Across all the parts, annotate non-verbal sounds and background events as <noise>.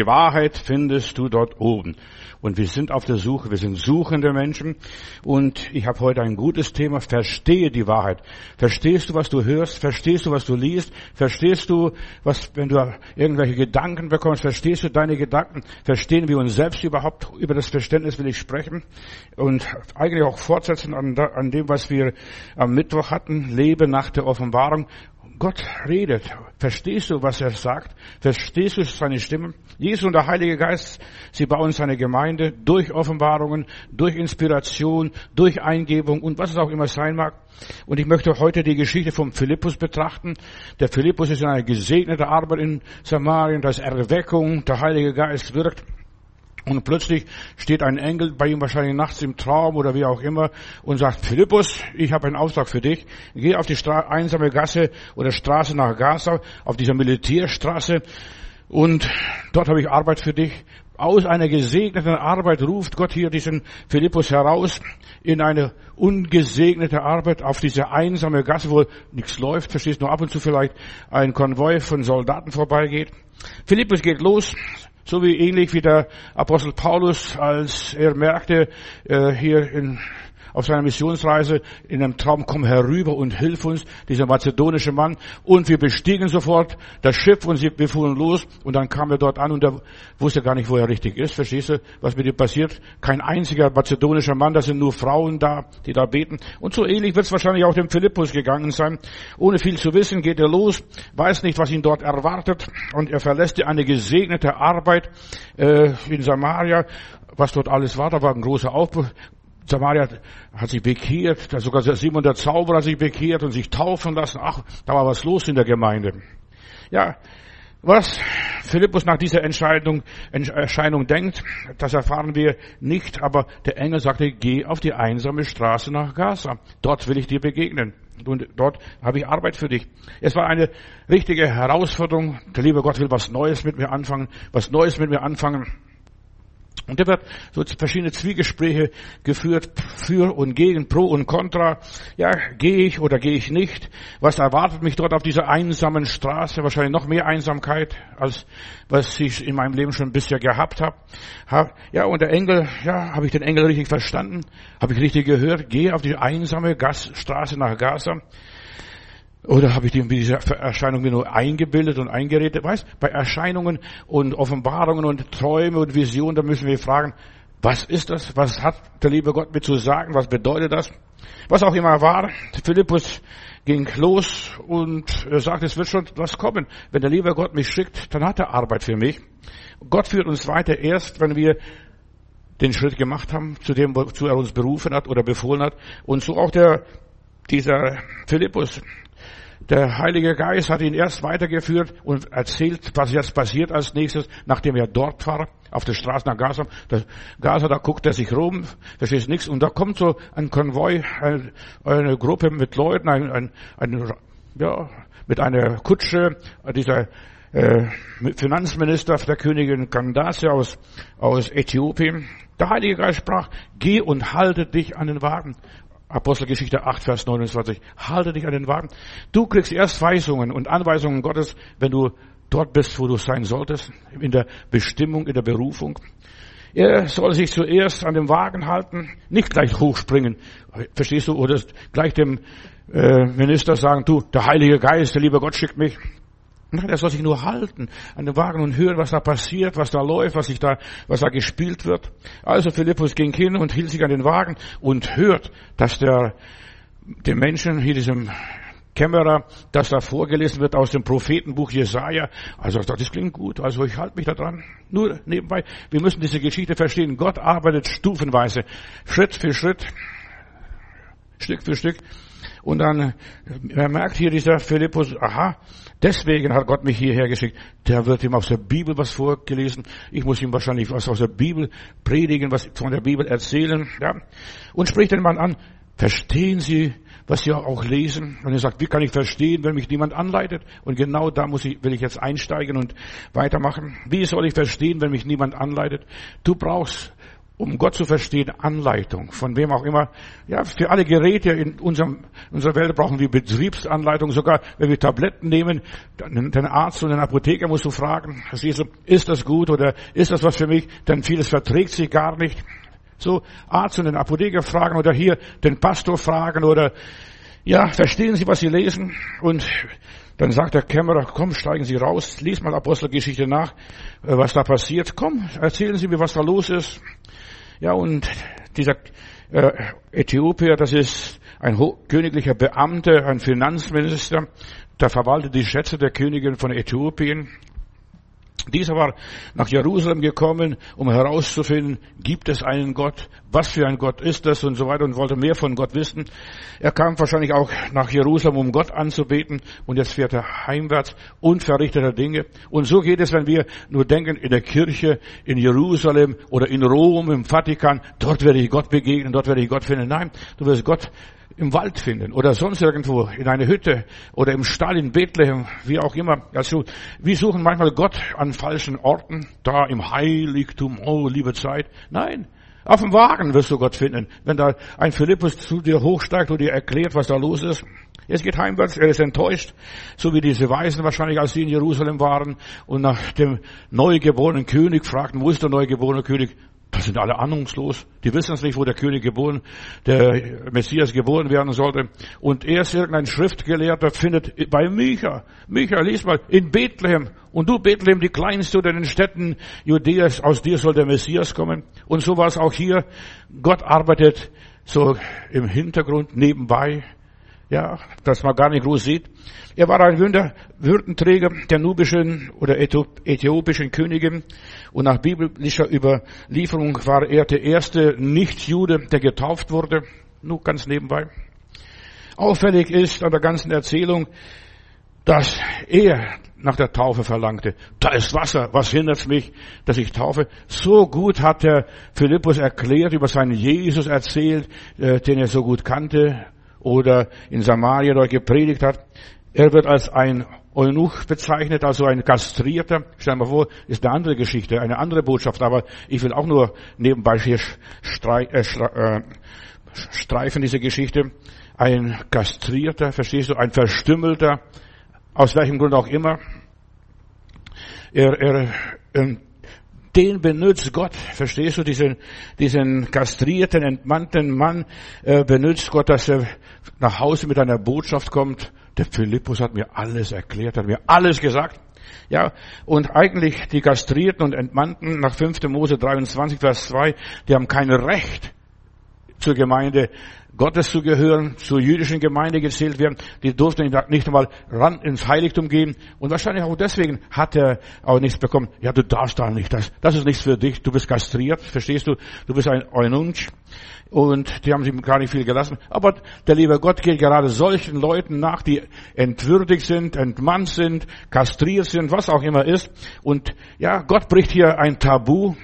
Die Wahrheit findest du dort oben. Und wir sind auf der Suche, wir sind suchende Menschen. Und ich habe heute ein gutes Thema. Verstehe die Wahrheit. Verstehst du, was du hörst? Verstehst du, was du liest? Verstehst du, was, wenn du irgendwelche Gedanken bekommst? Verstehst du deine Gedanken? Verstehen wir uns selbst überhaupt? Über das Verständnis will ich sprechen. Und eigentlich auch fortsetzen an, an dem, was wir am Mittwoch hatten. Lebe nach der Offenbarung. Gott redet. Verstehst du, was er sagt? Verstehst du seine Stimme? Jesus und der Heilige Geist, sie bauen seine Gemeinde durch Offenbarungen, durch Inspiration, durch Eingebung und was es auch immer sein mag. Und ich möchte heute die Geschichte vom Philippus betrachten. Der Philippus ist in einer gesegneten Arbeit in Samarien, da ist Erweckung, der Heilige Geist wirkt. Und plötzlich steht ein Engel bei ihm wahrscheinlich nachts im Traum oder wie auch immer und sagt, Philippus, ich habe einen Auftrag für dich. Geh auf die Stra einsame Gasse oder Straße nach Gaza, auf dieser Militärstraße und dort habe ich Arbeit für dich. Aus einer gesegneten Arbeit ruft Gott hier diesen Philippus heraus in eine ungesegnete Arbeit auf diese einsame Gasse, wo nichts läuft, verstehst nur ab und zu vielleicht ein Konvoi von Soldaten vorbeigeht. Philippus geht los, so wie ähnlich wie der Apostel Paulus, als er merkte, äh, hier in auf seiner Missionsreise in einem Traum, komm herüber und hilf uns, dieser mazedonische Mann. Und wir bestiegen sofort das Schiff und wir fuhren los. Und dann kam er dort an und er wusste gar nicht, wo er richtig ist. Verstehst du, was mit ihm passiert? Kein einziger mazedonischer Mann, da sind nur Frauen da, die da beten. Und so ähnlich wird es wahrscheinlich auch dem Philippus gegangen sein. Ohne viel zu wissen geht er los, weiß nicht, was ihn dort erwartet. Und er verlässt eine gesegnete Arbeit äh, in Samaria was dort alles war. Da war ein großer Aufbruch. Samaria hat sich bekehrt, sogar Simon der Zauberer hat sich bekehrt und sich taufen lassen. Ach, da war was los in der Gemeinde. Ja, was Philippus nach dieser Entscheidung, Erscheinung denkt, das erfahren wir nicht, aber der Engel sagte, geh auf die einsame Straße nach Gaza. Dort will ich dir begegnen. Und dort habe ich Arbeit für dich. Es war eine richtige Herausforderung. Der liebe Gott will was Neues mit mir anfangen, was Neues mit mir anfangen. Und da wird so verschiedene Zwiegespräche geführt, für und gegen, pro und contra. Ja, gehe ich oder gehe ich nicht? Was erwartet mich dort auf dieser einsamen Straße? Wahrscheinlich noch mehr Einsamkeit, als was ich in meinem Leben schon bisher gehabt habe. Ja, und der Engel, ja, habe ich den Engel richtig verstanden? Habe ich richtig gehört? Gehe auf die einsame Straße nach Gaza. Oder habe ich diese Erscheinung mir nur eingebildet und eingeredet? Weißt, bei Erscheinungen und Offenbarungen und Träume und Visionen, da müssen wir fragen, was ist das? Was hat der liebe Gott mir zu sagen? Was bedeutet das? Was auch immer war, Philippus ging los und sagt, es wird schon was kommen. Wenn der liebe Gott mich schickt, dann hat er Arbeit für mich. Gott führt uns weiter erst, wenn wir den Schritt gemacht haben, zu dem, wozu er uns berufen hat oder befohlen hat. Und so auch der, dieser Philippus. Der Heilige Geist hat ihn erst weitergeführt und erzählt, was jetzt passiert als nächstes, nachdem er dort war, auf der Straße nach Gaza. Der Gaza, da guckt er sich rum, versteht nichts. Und da kommt so ein Konvoi, eine, eine Gruppe mit Leuten, ein, ein, ein, ja, mit einer Kutsche, dieser äh, Finanzminister der Königin Candace aus, aus Äthiopien. Der Heilige Geist sprach, geh und halte dich an den Wagen. Apostelgeschichte 8, Vers 29. Halte dich an den Wagen. Du kriegst erst Weisungen und Anweisungen Gottes, wenn du dort bist, wo du sein solltest, in der Bestimmung, in der Berufung. Er soll sich zuerst an dem Wagen halten, nicht gleich hochspringen. Verstehst du? Oder gleich dem äh, Minister sagen, du, der Heilige Geist, der liebe Gott schickt mich. Nein, er soll sich nur halten an den Wagen und hören, was da passiert, was da läuft, was sich da, was da gespielt wird. Also Philippus ging hin und hielt sich an den Wagen und hört, dass der, dem Menschen, hier diesem Kämmerer, dass da vorgelesen wird aus dem Prophetenbuch Jesaja. Also das klingt gut. Also ich halte mich da dran. Nur nebenbei. Wir müssen diese Geschichte verstehen. Gott arbeitet stufenweise, Schritt für Schritt, Stück für Stück. Und dann er merkt hier dieser Philippus, aha, deswegen hat Gott mich hierher geschickt. Der wird ihm aus der Bibel was vorgelesen. Ich muss ihm wahrscheinlich was aus der Bibel predigen, was von der Bibel erzählen. Ja. Und spricht den Mann an, verstehen Sie, was Sie auch lesen? Und er sagt, wie kann ich verstehen, wenn mich niemand anleitet? Und genau da muss ich, will ich jetzt einsteigen und weitermachen. Wie soll ich verstehen, wenn mich niemand anleitet? Du brauchst um Gott zu verstehen, Anleitung, von wem auch immer. Ja, für alle Geräte in unserem, unserer Welt brauchen wir Betriebsanleitung. Sogar wenn wir Tabletten nehmen, den Arzt und den Apotheker musst du fragen, ist das gut oder ist das was für mich? Denn vieles verträgt sich gar nicht. So, Arzt und den Apotheker fragen oder hier den Pastor fragen oder, ja, verstehen Sie, was Sie lesen? Und dann sagt der Kämmerer, komm, steigen Sie raus, lies mal Apostelgeschichte nach, äh, was da passiert. Komm, erzählen Sie mir, was da los ist. Ja, und dieser äh, Äthiopier, das ist ein königlicher Beamter, ein Finanzminister, der verwaltet die Schätze der Königin von Äthiopien. Dieser war nach Jerusalem gekommen, um herauszufinden, gibt es einen Gott? Was für ein Gott ist das? Und so weiter und wollte mehr von Gott wissen. Er kam wahrscheinlich auch nach Jerusalem, um Gott anzubeten. Und jetzt fährt er heimwärts unverrichteter Dinge. Und so geht es, wenn wir nur denken, in der Kirche, in Jerusalem oder in Rom, im Vatikan, dort werde ich Gott begegnen, dort werde ich Gott finden. Nein, du wirst Gott im Wald finden oder sonst irgendwo in einer Hütte oder im Stall in Bethlehem, wie auch immer. Also wir suchen manchmal Gott an falschen Orten, da im Heiligtum, oh liebe Zeit. Nein, auf dem Wagen wirst du Gott finden, wenn da ein Philippus zu dir hochsteigt und dir erklärt, was da los ist. Es geht heimwärts, er ist enttäuscht, so wie diese Weisen wahrscheinlich, als sie in Jerusalem waren und nach dem neugeborenen König fragten, wo ist der neugeborene König? Das sind alle ahnungslos. Die wissen es nicht, wo der König geboren, der Messias geboren werden sollte. Und erst irgendein Schriftgelehrter findet bei Micha, Micha, lies mal, in Bethlehem. Und du, Bethlehem, die kleinste unter den Städten Judäas, aus dir soll der Messias kommen. Und so war es auch hier. Gott arbeitet so im Hintergrund nebenbei. Ja, dass man gar nicht groß sieht. Er war ein Würdenträger der nubischen oder äthiopischen Königin und nach biblischer Überlieferung war er der erste Nicht-Jude, der getauft wurde. Nur ganz nebenbei. Auffällig ist an der ganzen Erzählung, dass er nach der Taufe verlangte. Da ist Wasser, was hindert mich, dass ich taufe? So gut hat der Philippus erklärt, über seinen Jesus erzählt, äh, den er so gut kannte oder in Samaria dort gepredigt hat. Er wird als ein Eunuch bezeichnet, also ein Kastrierter. Stell dir mal vor, ist eine andere Geschichte, eine andere Botschaft, aber ich will auch nur nebenbei hier äh, äh, streifen diese Geschichte. Ein Kastrierter, verstehst du, ein Verstümmelter, aus welchem Grund auch immer. Er, er, ähm, den benutzt Gott. Verstehst du, diesen, diesen kastrierten, entmannten Mann äh, benutzt Gott, dass er nach Hause mit einer Botschaft kommt. Der Philippus hat mir alles erklärt, hat mir alles gesagt. Ja, und eigentlich die Kastrierten und Entmannten nach 5. Mose 23, Vers 2, die haben kein Recht zur Gemeinde Gottes zu gehören, zur jüdischen Gemeinde gezählt werden. Die durften nicht einmal ran ins Heiligtum gehen. Und wahrscheinlich auch deswegen hat er auch nichts bekommen. Ja, du darfst da nicht. Das, das ist nichts für dich. Du bist kastriert. Verstehst du? Du bist ein Eunuch. Und die haben sich gar nicht viel gelassen. Aber der liebe Gott geht gerade solchen Leuten nach, die entwürdigt sind, entmannt sind, kastriert sind, was auch immer ist. Und ja, Gott bricht hier ein Tabu.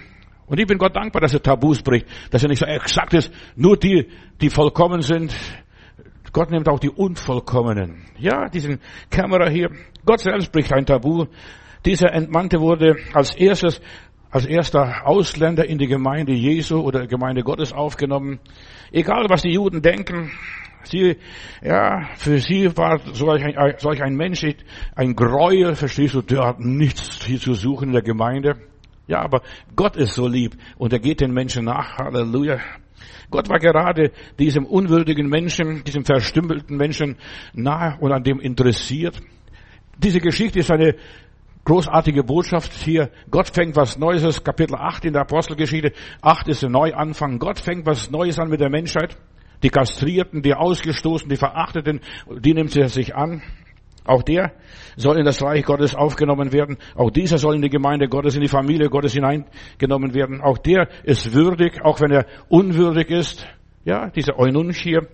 Und ich bin Gott dankbar, dass er Tabus bricht, dass er nicht so exakt ist, nur die, die vollkommen sind. Gott nimmt auch die Unvollkommenen. Ja, diesen Kämmerer hier. Gott selbst bricht ein Tabu. Dieser Entmannte wurde als erstes, als erster Ausländer in die Gemeinde Jesu oder Gemeinde Gottes aufgenommen. Egal, was die Juden denken, Sie, ja, für sie war solch ein, solch ein Mensch ein Gräuel, verstehst du, der hat nichts hier zu suchen in der Gemeinde. Ja, aber Gott ist so lieb und er geht den Menschen nach. Halleluja. Gott war gerade diesem unwürdigen Menschen, diesem verstümmelten Menschen nahe und an dem interessiert. Diese Geschichte ist eine großartige Botschaft hier. Gott fängt was Neues, Kapitel 8 in der Apostelgeschichte. 8 ist ein Neuanfang. Gott fängt was Neues an mit der Menschheit. Die Kastrierten, die Ausgestoßenen, die Verachteten, die nimmt sie sich an. Auch der soll in das Reich Gottes aufgenommen werden. Auch dieser soll in die Gemeinde Gottes, in die Familie Gottes hineingenommen werden. Auch der ist würdig, auch wenn er unwürdig ist. Ja, dieser Eununch hier.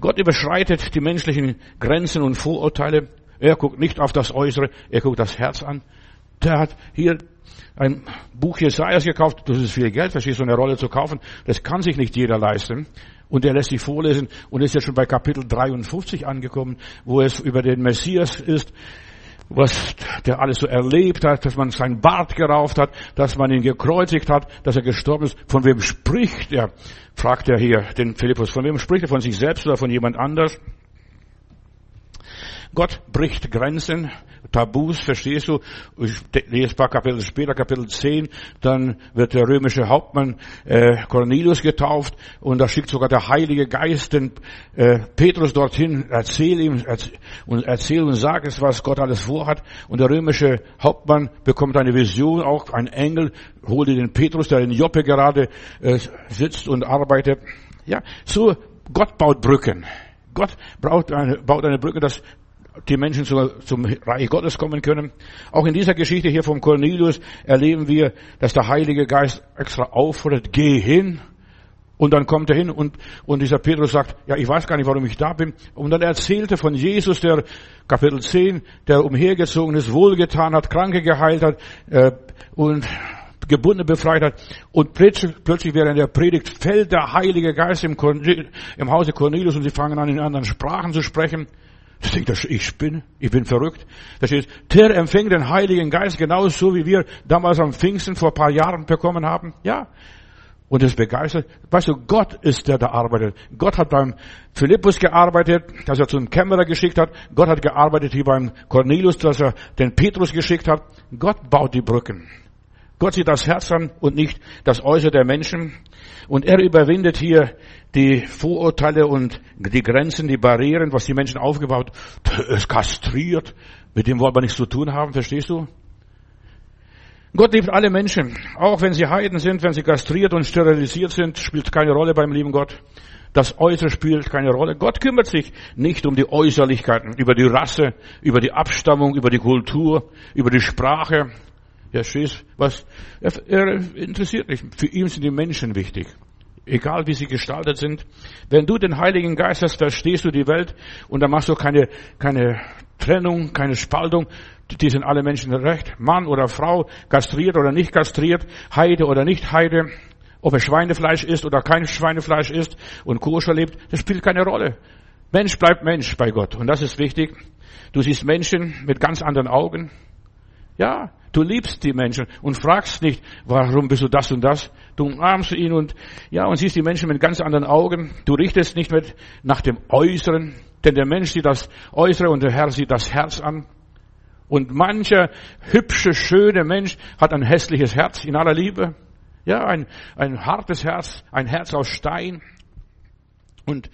Gott überschreitet die menschlichen Grenzen und Vorurteile. Er guckt nicht auf das Äußere, er guckt das Herz an. Der hat hier ein Buch Jesajas gekauft. Das ist viel Geld, verstehst du, eine Rolle zu kaufen. Das kann sich nicht jeder leisten. Und er lässt sich vorlesen und ist ja schon bei Kapitel 53 angekommen, wo es über den Messias ist. was der alles so erlebt hat, dass man sein Bart gerauft hat, dass man ihn gekreuzigt hat, dass er gestorben ist. Von wem spricht er? fragt er hier den Philippus. Von wem spricht er? Von sich selbst oder von jemand anders? Gott bricht Grenzen, Tabus, verstehst du? Ich lese ein paar Kapitel später, Kapitel 10, dann wird der römische Hauptmann äh, Cornelius getauft und da schickt sogar der Heilige Geist den äh, Petrus dorthin, erzähl ihm erzähl, und erzähl und sag es, was Gott alles vorhat. Und der römische Hauptmann bekommt eine Vision, auch ein Engel, holt den Petrus, der in Joppe gerade äh, sitzt und arbeitet. Ja, so Gott baut Brücken. Gott baut eine, baut eine Brücke, dass die Menschen zum Reich Gottes kommen können. Auch in dieser Geschichte hier vom Cornelius erleben wir, dass der Heilige Geist extra auffordert, geh hin. Und dann kommt er hin und, und dieser Petrus sagt, ja, ich weiß gar nicht, warum ich da bin. Und dann erzählte von Jesus, der Kapitel 10, der umhergezogen ist, wohlgetan hat, Kranke geheilt hat äh, und Gebundene befreit hat. Und plötzlich, plötzlich während der Predigt fällt der Heilige Geist im, im Hause Cornelius und sie fangen an, in anderen Sprachen zu sprechen. Ich denke, ich bin, ich bin verrückt. Da steht, der empfängt den Heiligen Geist genauso wie wir damals am Pfingsten vor ein paar Jahren bekommen haben. Ja. Und es begeistert. Weißt du, Gott ist der, der arbeitet. Gott hat beim Philippus gearbeitet, dass er zum Kämmerer geschickt hat. Gott hat gearbeitet hier beim Cornelius, dass er den Petrus geschickt hat. Gott baut die Brücken. Gott sieht das Herz an und nicht das Äußere der Menschen. Und er überwindet hier die Vorurteile und die Grenzen, die Barrieren, was die Menschen aufgebaut, es kastriert. Mit dem wollen wir nichts zu tun haben, verstehst du? Gott liebt alle Menschen, auch wenn sie Heiden sind, wenn sie kastriert und sterilisiert sind, spielt keine Rolle beim lieben Gott. Das Äußere spielt keine Rolle. Gott kümmert sich nicht um die Äußerlichkeiten, über die Rasse, über die Abstammung, über die Kultur, über die Sprache. Ja, stehst, was, er, er interessiert nicht. Für ihn sind die Menschen wichtig. Egal wie sie gestaltet sind. Wenn du den Heiligen Geist hast, verstehst du die Welt und dann machst du keine, keine Trennung, keine Spaltung. Die sind alle Menschen recht. Mann oder Frau, kastriert oder nicht kastriert, Heide oder nicht Heide. Ob er Schweinefleisch isst oder kein Schweinefleisch isst und koscher lebt, das spielt keine Rolle. Mensch bleibt Mensch bei Gott. Und das ist wichtig. Du siehst Menschen mit ganz anderen Augen. Ja, Du liebst die Menschen und fragst nicht, warum bist du das und das. Du umarmst ihn und, ja, und siehst die Menschen mit ganz anderen Augen. Du richtest nicht mehr nach dem Äußeren, denn der Mensch sieht das Äußere und der Herr sieht das Herz an. Und mancher hübsche, schöne Mensch hat ein hässliches Herz in aller Liebe. Ja, ein, ein hartes Herz, ein Herz aus Stein. Und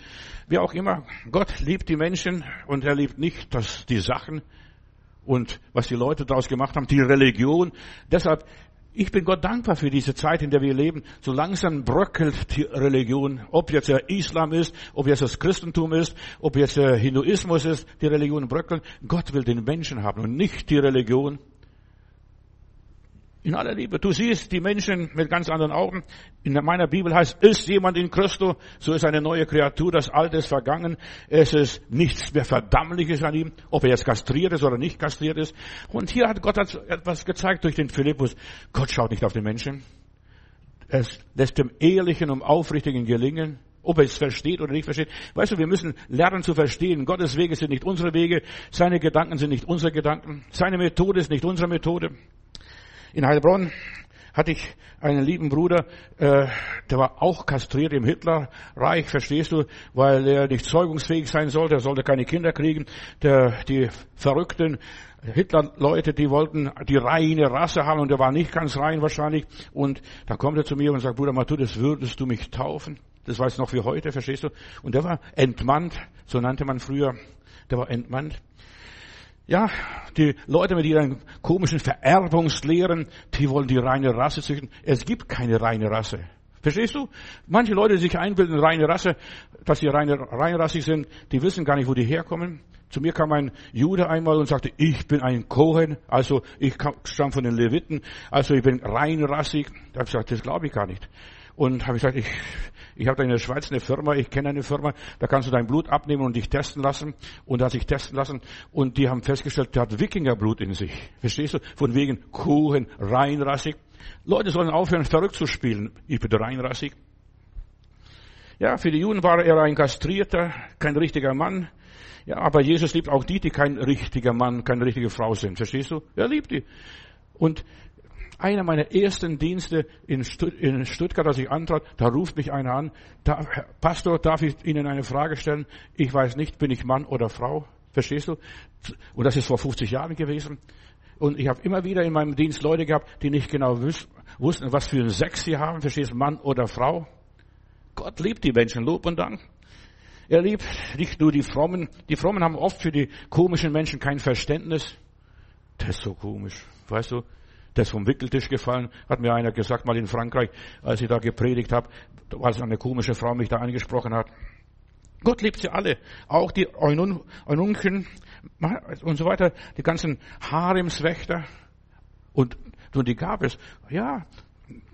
wie auch immer, Gott liebt die Menschen und er liebt nicht das, die Sachen, und was die Leute daraus gemacht haben, die Religion. Deshalb, ich bin Gott dankbar für diese Zeit, in der wir leben. So langsam bröckelt die Religion. Ob jetzt der Islam ist, ob jetzt das Christentum ist, ob jetzt der Hinduismus ist, die Religion bröckelt. Gott will den Menschen haben und nicht die Religion. In aller Liebe. Du siehst die Menschen mit ganz anderen Augen. In meiner Bibel heißt, ist jemand in Christo, so ist eine neue Kreatur, das Alte ist vergangen, es ist nichts mehr Verdammliches an ihm, ob er jetzt kastriert ist oder nicht kastriert ist. Und hier hat Gott etwas gezeigt durch den Philippus. Gott schaut nicht auf den Menschen. Es lässt dem Ehrlichen und Aufrichtigen gelingen, ob er es versteht oder nicht versteht. Weißt du, wir müssen lernen zu verstehen. Gottes Wege sind nicht unsere Wege, seine Gedanken sind nicht unsere Gedanken, seine Methode ist nicht unsere Methode. In Heilbronn hatte ich einen lieben Bruder, äh, der war auch kastriert im Hitlerreich, verstehst du, weil er nicht zeugungsfähig sein sollte, er sollte keine Kinder kriegen. Der, die verrückten Hitler-Leute, die wollten die reine Rasse haben und er war nicht ganz rein wahrscheinlich. Und da kommt er zu mir und sagt, Bruder Matthäus, würdest du mich taufen? Das weiß noch wie heute, verstehst du? Und der war entmannt, so nannte man früher, der war entmannt. Ja, die Leute mit ihren komischen Vererbungslehren, die wollen die reine Rasse züchten. Es gibt keine reine Rasse. Verstehst du? Manche Leute, die sich einbilden, reine Rasse, dass sie reine, reinrassig sind, die wissen gar nicht, wo die herkommen. Zu mir kam ein Jude einmal und sagte, ich bin ein Kohen, also ich stamme von den Leviten, also ich bin reinrassig. Da habe ich gesagt, das glaube ich gar nicht. Und habe ich gesagt, ich, ich habe da in der Schweiz eine Firma, ich kenne eine Firma, da kannst du dein Blut abnehmen und dich testen lassen. Und hat sich testen lassen und die haben festgestellt, der hat Wikingerblut in sich. Verstehst du? Von wegen Kuchen, reinrassig. Leute sollen aufhören, verrückt zu spielen. Ich bin reinrassig. Ja, für die Juden war er ein Kastrierter, kein richtiger Mann. Ja, aber Jesus liebt auch die, die kein richtiger Mann, keine richtige Frau sind. Verstehst du? Er liebt die. Und einer meiner ersten Dienste in, Stuttgart, als ich antrat, da ruft mich einer an, Pastor, darf ich Ihnen eine Frage stellen? Ich weiß nicht, bin ich Mann oder Frau? Verstehst du? Und das ist vor 50 Jahren gewesen. Und ich habe immer wieder in meinem Dienst Leute gehabt, die nicht genau wussten, was für einen Sex sie haben. Verstehst du, Mann oder Frau? Gott liebt die Menschen, Lob und Dank. Er liebt nicht nur die Frommen. Die Frommen haben oft für die komischen Menschen kein Verständnis. Das ist so komisch. Weißt du, das ist vom Wickeltisch gefallen, hat mir einer gesagt, mal in Frankreich, als ich da gepredigt habe, als eine komische Frau mich da angesprochen hat. Gott liebt sie alle, auch die Eunuchen und so weiter, die ganzen Haremswächter und, und die gab es. Ja,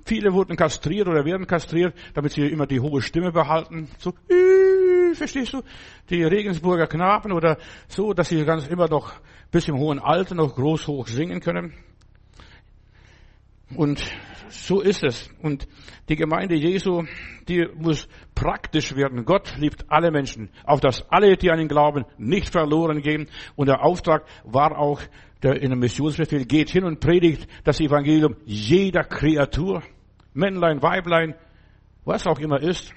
viele wurden kastriert oder werden kastriert, damit sie immer die hohe Stimme behalten. So, verstehst du? Die Regensburger Knaben oder so, dass sie ganz immer noch bis im hohen Alter noch groß hoch singen können. Und so ist es. Und die Gemeinde Jesu, die muss praktisch werden. Gott liebt alle Menschen, auf dass alle, die an ihn glauben, nicht verloren gehen. Und der Auftrag war auch der in dem Missionsbefehl, geht hin und predigt das Evangelium jeder Kreatur. Männlein, Weiblein, was auch immer ist.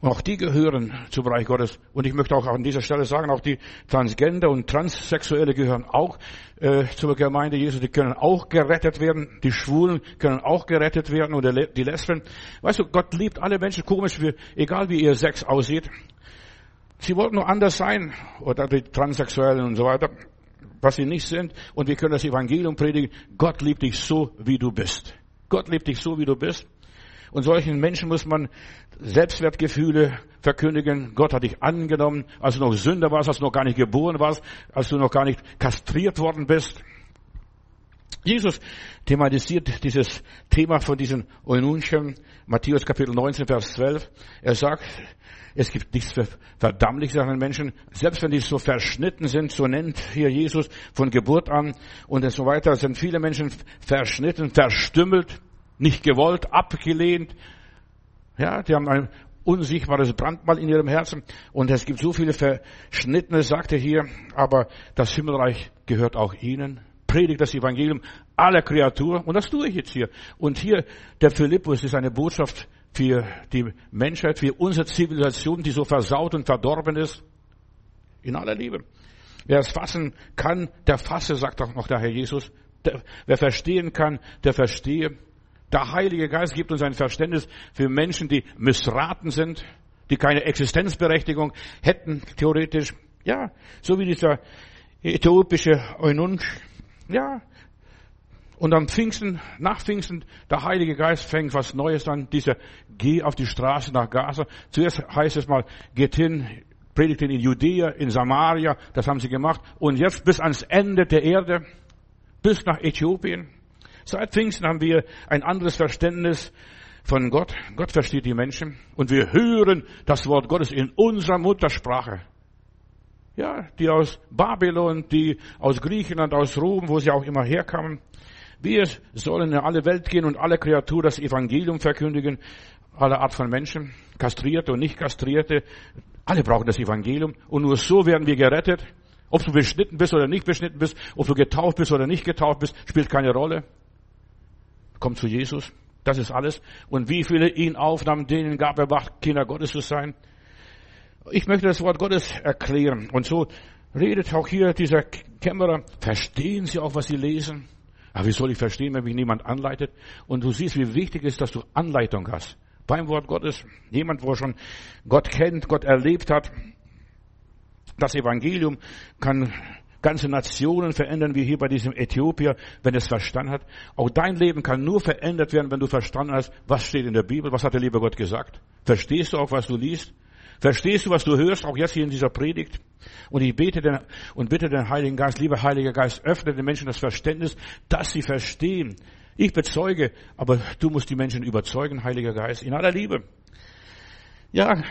Auch die gehören zum Bereich Gottes. Und ich möchte auch an dieser Stelle sagen, auch die Transgender und Transsexuelle gehören auch äh, zur Gemeinde Jesu. Die können auch gerettet werden. Die Schwulen können auch gerettet werden oder die Lesben. Weißt du, Gott liebt alle Menschen komisch, wie, egal wie ihr Sex aussieht. Sie wollten nur anders sein. Oder die Transsexuellen und so weiter. Was sie nicht sind. Und wir können das Evangelium predigen. Gott liebt dich so, wie du bist. Gott liebt dich so, wie du bist. Und solchen Menschen muss man Selbstwertgefühle verkündigen. Gott hat dich angenommen, als du noch Sünder warst, als du noch gar nicht geboren warst, als du noch gar nicht kastriert worden bist. Jesus thematisiert dieses Thema von diesen Eunuchen, Matthäus Kapitel 19, Vers 12. Er sagt, es gibt nichts Verdammliches an den Menschen, selbst wenn die so verschnitten sind, so nennt hier Jesus von Geburt an und so weiter, sind viele Menschen verschnitten, verstümmelt, nicht gewollt, abgelehnt. Ja, die haben ein unsichtbares Brandmal in ihrem Herzen. Und es gibt so viele Verschnittene, sagt er hier, aber das Himmelreich gehört auch ihnen. Predigt das Evangelium aller Kreatur. Und das tue ich jetzt hier. Und hier, der Philippus ist eine Botschaft für die Menschheit, für unsere Zivilisation, die so versaut und verdorben ist. In aller Liebe. Wer es fassen kann, der fasse, sagt auch noch der Herr Jesus. Der, wer verstehen kann, der verstehe. Der Heilige Geist gibt uns ein Verständnis für Menschen, die missraten sind, die keine Existenzberechtigung hätten, theoretisch. Ja, so wie dieser äthiopische Eunuch. Ja. Und am Pfingsten, nach Pfingsten, der Heilige Geist fängt was Neues an. Dieser, geh auf die Straße nach Gaza. Zuerst heißt es mal, geht hin, predigt in Judäa, in Samaria. Das haben sie gemacht. Und jetzt bis ans Ende der Erde, bis nach Äthiopien. Seit Pfingsten haben wir ein anderes Verständnis von Gott. Gott versteht die Menschen. Und wir hören das Wort Gottes in unserer Muttersprache. Ja, die aus Babylon, die aus Griechenland, aus Rom, wo sie auch immer herkamen. Wir sollen in alle Welt gehen und alle Kreaturen das Evangelium verkündigen. Alle Art von Menschen. Kastrierte und nicht kastrierte. Alle brauchen das Evangelium. Und nur so werden wir gerettet. Ob du beschnitten bist oder nicht beschnitten bist, ob du getauft bist oder nicht getauft bist, spielt keine Rolle kommt zu Jesus. Das ist alles. Und wie viele ihn aufnahmen, denen gab er Macht, Kinder Gottes zu sein. Ich möchte das Wort Gottes erklären. Und so redet auch hier dieser Kämmerer. Verstehen Sie auch, was Sie lesen? Aber wie soll ich verstehen, wenn mich niemand anleitet? Und du siehst, wie wichtig es ist, dass du Anleitung hast. Beim Wort Gottes. Jemand, wo schon Gott kennt, Gott erlebt hat. Das Evangelium kann ganze Nationen verändern, wie hier bei diesem Äthiopier, wenn es verstanden hat. Auch dein Leben kann nur verändert werden, wenn du verstanden hast, was steht in der Bibel, was hat der liebe Gott gesagt. Verstehst du auch, was du liest? Verstehst du, was du hörst, auch jetzt hier in dieser Predigt? Und ich bete den, und bitte den Heiligen Geist, lieber Heiliger Geist, öffne den Menschen das Verständnis, dass sie verstehen. Ich bezeuge, aber du musst die Menschen überzeugen, Heiliger Geist, in aller Liebe. Ja,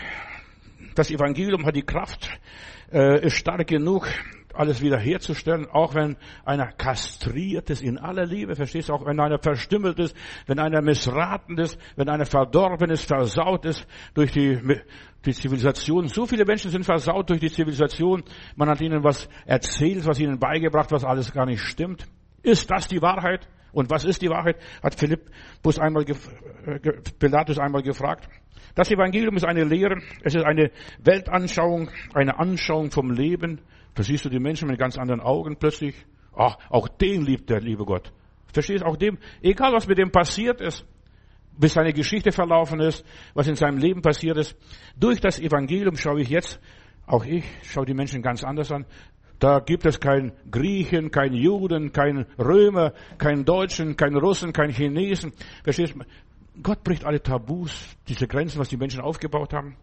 das Evangelium hat die Kraft, äh, ist stark genug, alles wiederherzustellen, auch wenn einer kastriert ist in aller Liebe, verstehst du, auch wenn einer verstümmelt ist, wenn einer missraten ist, wenn einer verdorben ist, versaut ist durch die, die Zivilisation. So viele Menschen sind versaut durch die Zivilisation. Man hat ihnen was erzählt, was ihnen beigebracht, was alles gar nicht stimmt. Ist das die Wahrheit? Und was ist die Wahrheit? Hat Philippus einmal, äh, Pilatus einmal gefragt. Das Evangelium ist eine Lehre, es ist eine Weltanschauung, eine Anschauung vom Leben. Da siehst du die Menschen mit ganz anderen Augen plötzlich. Ach, auch den liebt der liebe Gott. Verstehst auch dem, egal was mit dem passiert ist, bis seine Geschichte verlaufen ist, was in seinem Leben passiert ist. Durch das Evangelium schaue ich jetzt, auch ich schaue die Menschen ganz anders an. Da gibt es keinen Griechen, keinen Juden, keinen Römer, keinen Deutschen, keinen Russen, keinen Chinesen. Verstehst du? Gott bricht alle Tabus, diese Grenzen, was die Menschen aufgebaut haben.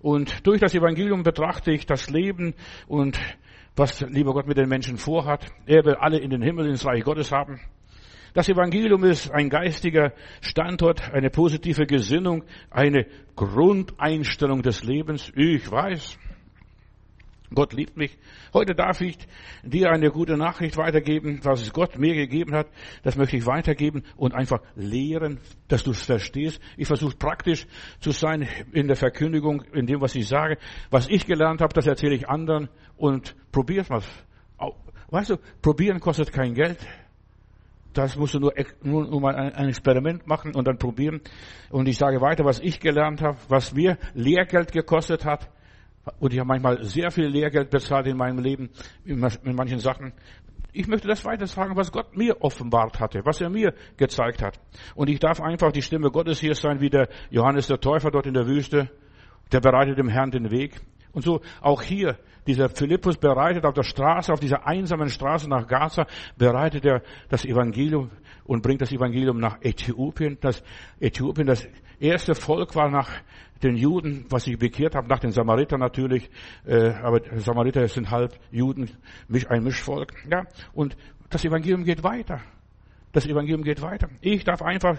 Und durch das Evangelium betrachte ich das Leben und was lieber Gott mit den Menschen vorhat. Er will alle in den Himmel, ins Reich Gottes haben. Das Evangelium ist ein geistiger Standort, eine positive Gesinnung, eine Grundeinstellung des Lebens. Ich weiß, Gott liebt mich. Heute darf ich dir eine gute Nachricht weitergeben, was Gott mir gegeben hat. Das möchte ich weitergeben und einfach lehren, dass du es verstehst. Ich versuche praktisch zu sein in der Verkündigung, in dem, was ich sage. Was ich gelernt habe, das erzähle ich anderen und probier's mal. Weißt du, probieren kostet kein Geld. Das musst du nur, nur, nur mal ein Experiment machen und dann probieren. Und ich sage weiter, was ich gelernt habe, was mir Lehrgeld gekostet hat. Und ich habe manchmal sehr viel Lehrgeld bezahlt in meinem Leben, in manchen Sachen. Ich möchte das weiter sagen, was Gott mir offenbart hatte, was er mir gezeigt hat. Und ich darf einfach die Stimme Gottes hier sein, wie der Johannes der Täufer dort in der Wüste. Der bereitet dem Herrn den Weg. Und so auch hier, dieser Philippus bereitet auf der Straße, auf dieser einsamen Straße nach Gaza, bereitet er das Evangelium und bringt das Evangelium nach Äthiopien. Das Äthiopien das erste Volk war nach den Juden, was sich bekehrt haben, nach den Samaritern natürlich, äh, aber Samariter sind halb Juden, ein Mischvolk. Ja, und das Evangelium geht weiter. Das Evangelium geht weiter. Ich darf einfach,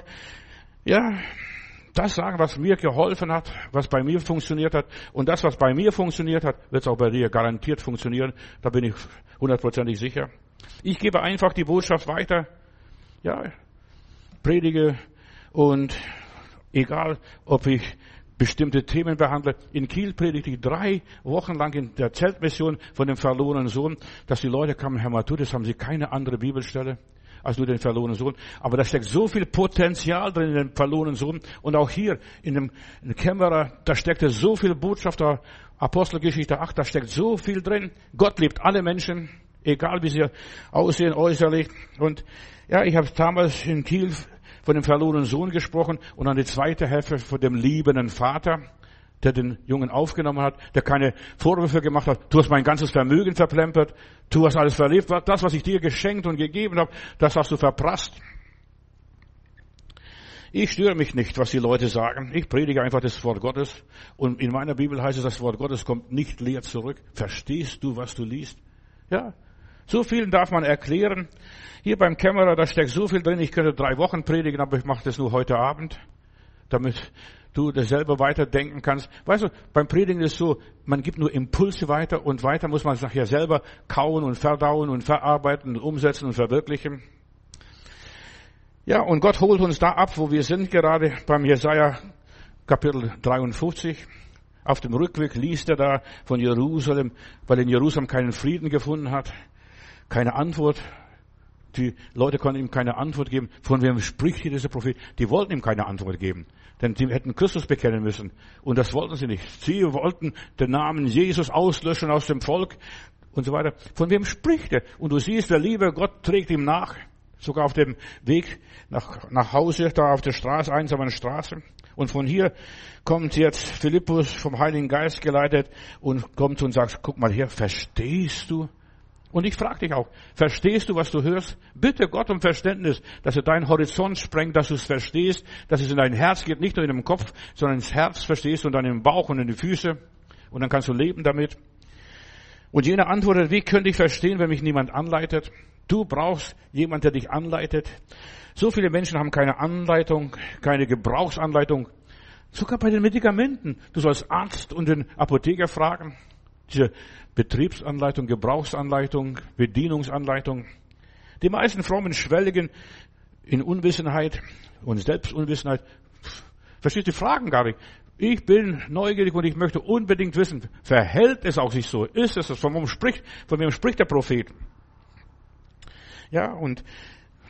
ja, das sagen, was mir geholfen hat, was bei mir funktioniert hat. Und das, was bei mir funktioniert hat, wird auch bei dir garantiert funktionieren. Da bin ich hundertprozentig sicher. Ich gebe einfach die Botschaft weiter. Ja, predige und egal, ob ich bestimmte Themen behandle. In Kiel predigte ich drei Wochen lang in der Zeltmission von dem verlorenen Sohn, dass die Leute kamen, Herr Matthäus, haben Sie keine andere Bibelstelle? als nur den verlorenen Sohn. Aber da steckt so viel Potenzial drin in dem verlorenen Sohn. Und auch hier in dem Kämmerer, da steckte so viel Botschaft, da Apostelgeschichte 8, da steckt so viel drin. Gott liebt alle Menschen, egal wie sie aussehen äußerlich. Und ja, ich habe damals in Kiel von dem verlorenen Sohn gesprochen und dann die zweite Hälfte von dem liebenden Vater, der den Jungen aufgenommen hat, der keine Vorwürfe gemacht hat. Du hast mein ganzes Vermögen verplempert, du hast alles verlebt, das, was ich dir geschenkt und gegeben habe, das hast du verprasst. Ich störe mich nicht, was die Leute sagen. Ich predige einfach das Wort Gottes. Und in meiner Bibel heißt es, das Wort Gottes kommt nicht leer zurück. Verstehst du, was du liest? Ja. So vielen darf man erklären. Hier beim Kämmerer, da steckt so viel drin, ich könnte drei Wochen predigen, aber ich mache das nur heute Abend, damit du das selber weiterdenken kannst. Weißt du, beim Predigen ist so, man gibt nur Impulse weiter und weiter muss man es nachher selber kauen und verdauen und verarbeiten und umsetzen und verwirklichen. Ja, und Gott holt uns da ab, wo wir sind, gerade beim Jesaja Kapitel 53. Auf dem Rückweg liest er da von Jerusalem, weil in Jerusalem keinen Frieden gefunden hat, keine Antwort die Leute konnten ihm keine Antwort geben. Von wem spricht hier dieser Prophet? Die wollten ihm keine Antwort geben. Denn sie hätten Christus bekennen müssen. Und das wollten sie nicht. Sie wollten den Namen Jesus auslöschen aus dem Volk und so weiter. Von wem spricht er? Und du siehst, der liebe Gott trägt ihm nach. Sogar auf dem Weg nach, nach Hause, da auf der Straße, einsamen Straße. Und von hier kommt jetzt Philippus vom Heiligen Geist geleitet und kommt und sagt, guck mal hier, verstehst du? Und ich frage dich auch, verstehst du, was du hörst? Bitte Gott um Verständnis, dass er deinen Horizont sprengt, dass du es verstehst, dass es in dein Herz geht, nicht nur in den Kopf, sondern ins Herz verstehst und dann im Bauch und in die Füße. Und dann kannst du leben damit. Und jener antwortet, wie könnte ich verstehen, wenn mich niemand anleitet? Du brauchst jemand, der dich anleitet. So viele Menschen haben keine Anleitung, keine Gebrauchsanleitung. Sogar bei den Medikamenten. Du sollst Arzt und den Apotheker fragen. Betriebsanleitung, Gebrauchsanleitung, Bedienungsanleitung. Die meisten Frommen schwelligen in Unwissenheit und Selbstunwissenheit. Verstehst du, die fragen gar nicht. Ich bin neugierig und ich möchte unbedingt wissen, verhält es auch sich so? Ist es, von wem spricht, von wem spricht der Prophet? Ja, und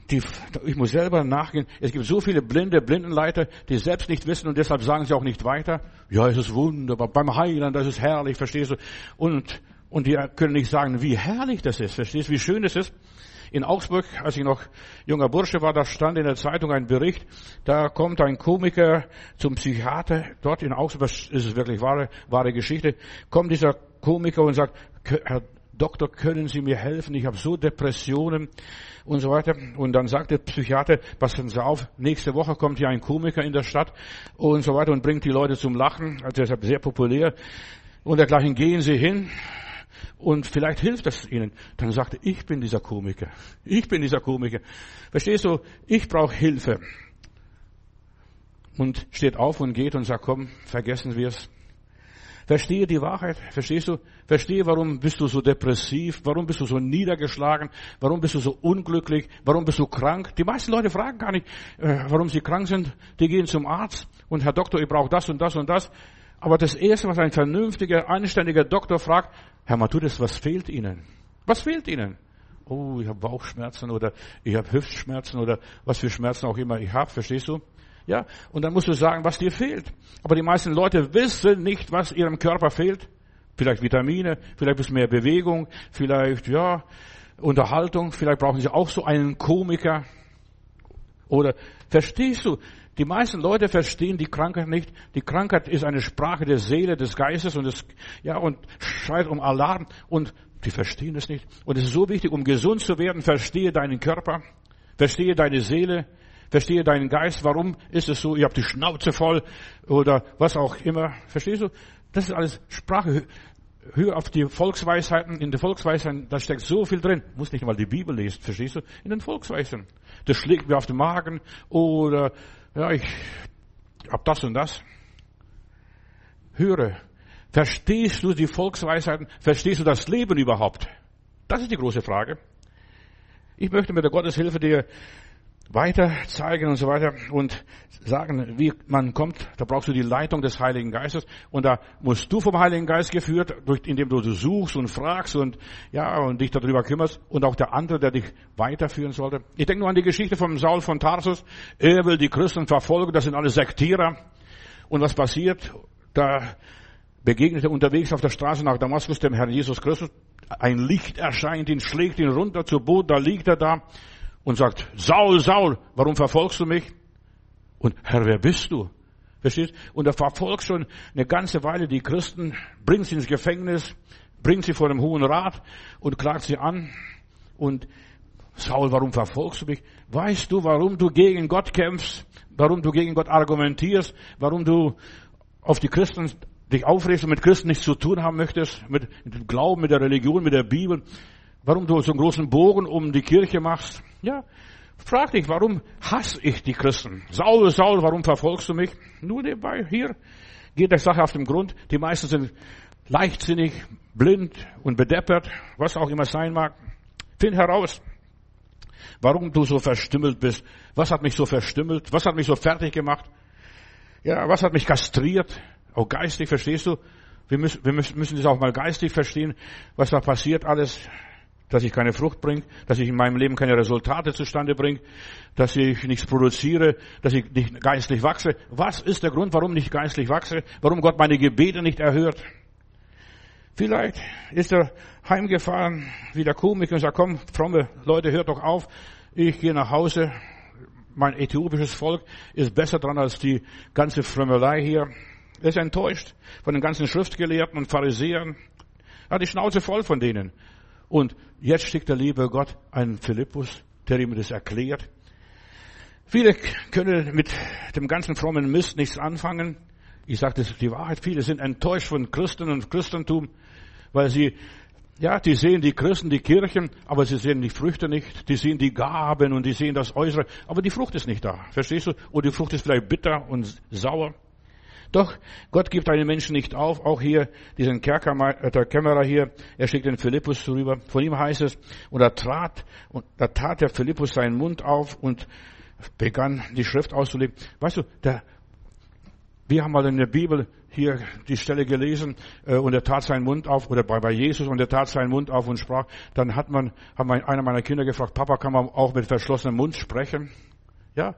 die, ich muss selber nachgehen. Es gibt so viele blinde Blindenleiter, die selbst nicht wissen und deshalb sagen sie auch nicht weiter. Ja, es ist wunderbar. Beim Heiland, das ist herrlich, verstehst du? Und, und die können nicht sagen, wie herrlich das ist, verstehst du, wie schön es ist? In Augsburg, als ich noch junger Bursche war, da stand in der Zeitung ein Bericht, da kommt ein Komiker zum Psychiater, dort in Augsburg, das ist wirklich wahre, wahre Geschichte, kommt dieser Komiker und sagt, Herr Doktor, können Sie mir helfen? Ich habe so Depressionen und so weiter. Und dann sagt der Psychiater, passen Sie auf, nächste Woche kommt hier ein Komiker in der Stadt und so weiter und bringt die Leute zum Lachen. Also deshalb sehr populär. Und dergleichen gehen Sie hin und vielleicht hilft das ihnen. Dann sagt er, ich bin dieser Komiker. Ich bin dieser Komiker. Verstehst du? Ich brauche Hilfe. Und steht auf und geht und sagt, komm, vergessen wir es. Verstehe die Wahrheit. Verstehst du? Verstehe, warum bist du so depressiv? Warum bist du so niedergeschlagen? Warum bist du so unglücklich? Warum bist du krank? Die meisten Leute fragen gar nicht, äh, warum sie krank sind. Die gehen zum Arzt und Herr Doktor, ich brauche das und das und das. Aber das Erste, was ein vernünftiger, anständiger Doktor fragt, Herr Matthäus, was fehlt Ihnen? Was fehlt Ihnen? Oh, ich habe Bauchschmerzen oder ich habe Hüftschmerzen oder was für Schmerzen auch immer ich habe, verstehst du? Ja, und dann musst du sagen, was dir fehlt. Aber die meisten Leute wissen nicht, was ihrem Körper fehlt. Vielleicht Vitamine, vielleicht ein bisschen mehr Bewegung, vielleicht, ja, Unterhaltung, vielleicht brauchen sie auch so einen Komiker. Oder, verstehst du? Die meisten Leute verstehen die Krankheit nicht. Die Krankheit ist eine Sprache der Seele, des Geistes und des, ja, und schreit um Alarm und die verstehen es nicht. Und es ist so wichtig, um gesund zu werden, verstehe deinen Körper, verstehe deine Seele, verstehe deinen Geist. Warum ist es so? Ihr habt die Schnauze voll oder was auch immer. Verstehst du? Das ist alles Sprache. Hör auf die Volksweisheiten. In den Volksweisheiten, da steckt so viel drin. Du musst nicht mal die Bibel lesen, verstehst du? In den Volksweisheiten. Das schlägt mir auf den Magen oder ja, ich hab das und das. Höre, verstehst du die Volksweisheiten? Verstehst du das Leben überhaupt? Das ist die große Frage. Ich möchte mit der Gotteshilfe dir weiter zeigen und so weiter und sagen, wie man kommt. Da brauchst du die Leitung des Heiligen Geistes und da musst du vom Heiligen Geist geführt, durch, indem du suchst und fragst und ja und dich darüber kümmerst und auch der andere, der dich weiterführen sollte. Ich denke nur an die Geschichte von Saul von Tarsus. Er will die Christen verfolgen, das sind alle Sektierer. Und was passiert? Da begegnet er unterwegs auf der Straße nach Damaskus dem Herrn Jesus Christus. Ein Licht erscheint ihn, schlägt ihn runter zu Boden, da liegt er da und sagt, Saul, Saul, warum verfolgst du mich? Und Herr, wer bist du? Verstehst? Und er verfolgt schon eine ganze Weile die Christen, bringt sie ins Gefängnis, bringt sie vor dem Hohen Rat und klagt sie an. Und Saul, warum verfolgst du mich? Weißt du, warum du gegen Gott kämpfst? Warum du gegen Gott argumentierst? Warum du auf die Christen dich aufregst und mit Christen nichts zu tun haben möchtest? Mit, dem Glauben, mit der Religion, mit der Bibel? Warum du so einen großen Bogen um die Kirche machst? Ja, frag dich, warum hasse ich die Christen? Saul, Saul, warum verfolgst du mich? Nur nebenbei, hier geht der Sache auf den Grund. Die meisten sind leichtsinnig, blind und bedeppert, was auch immer sein mag. Find heraus, warum du so verstümmelt bist. Was hat mich so verstümmelt? Was hat mich so fertig gemacht? Ja, was hat mich kastriert? Auch geistig, verstehst du? Wir müssen, wir müssen das auch mal geistig verstehen, was da passiert alles dass ich keine Frucht bringe, dass ich in meinem Leben keine Resultate zustande bringe, dass ich nichts produziere, dass ich nicht geistlich wachse. Was ist der Grund, warum ich geistlich wachse? Warum Gott meine Gebete nicht erhört? Vielleicht ist er heimgefahren wie der Komiker und sagt, komm, fromme Leute, hört doch auf. Ich gehe nach Hause. Mein äthiopisches Volk ist besser dran als die ganze Frömmelei hier. Er ist enttäuscht von den ganzen Schriftgelehrten und Pharisäern. Er hat die Schnauze voll von denen. Und jetzt schickt der liebe Gott einen Philippus, der ihm das erklärt. Viele können mit dem ganzen frommen Mist nichts anfangen. Ich sage das ist die Wahrheit. Viele sind enttäuscht von Christen und Christentum, weil sie, ja, die sehen die Christen, die Kirchen, aber sie sehen die Früchte nicht. Die sehen die Gaben und die sehen das Äußere, aber die Frucht ist nicht da. Verstehst du? Und die Frucht ist vielleicht bitter und sauer. Doch Gott gibt einen Menschen nicht auf. Auch hier diesen der Kämmerer hier, er schickt den Philippus rüber. Von ihm heißt es, und er trat, und da tat der Philippus seinen Mund auf und begann die Schrift auszulegen. Weißt du, der, wir haben mal in der Bibel hier die Stelle gelesen äh, und er tat seinen Mund auf oder bei, bei Jesus und er tat seinen Mund auf und sprach. Dann hat man, hat einer meiner Kinder gefragt, Papa, kann man auch mit verschlossenem Mund sprechen? Ja,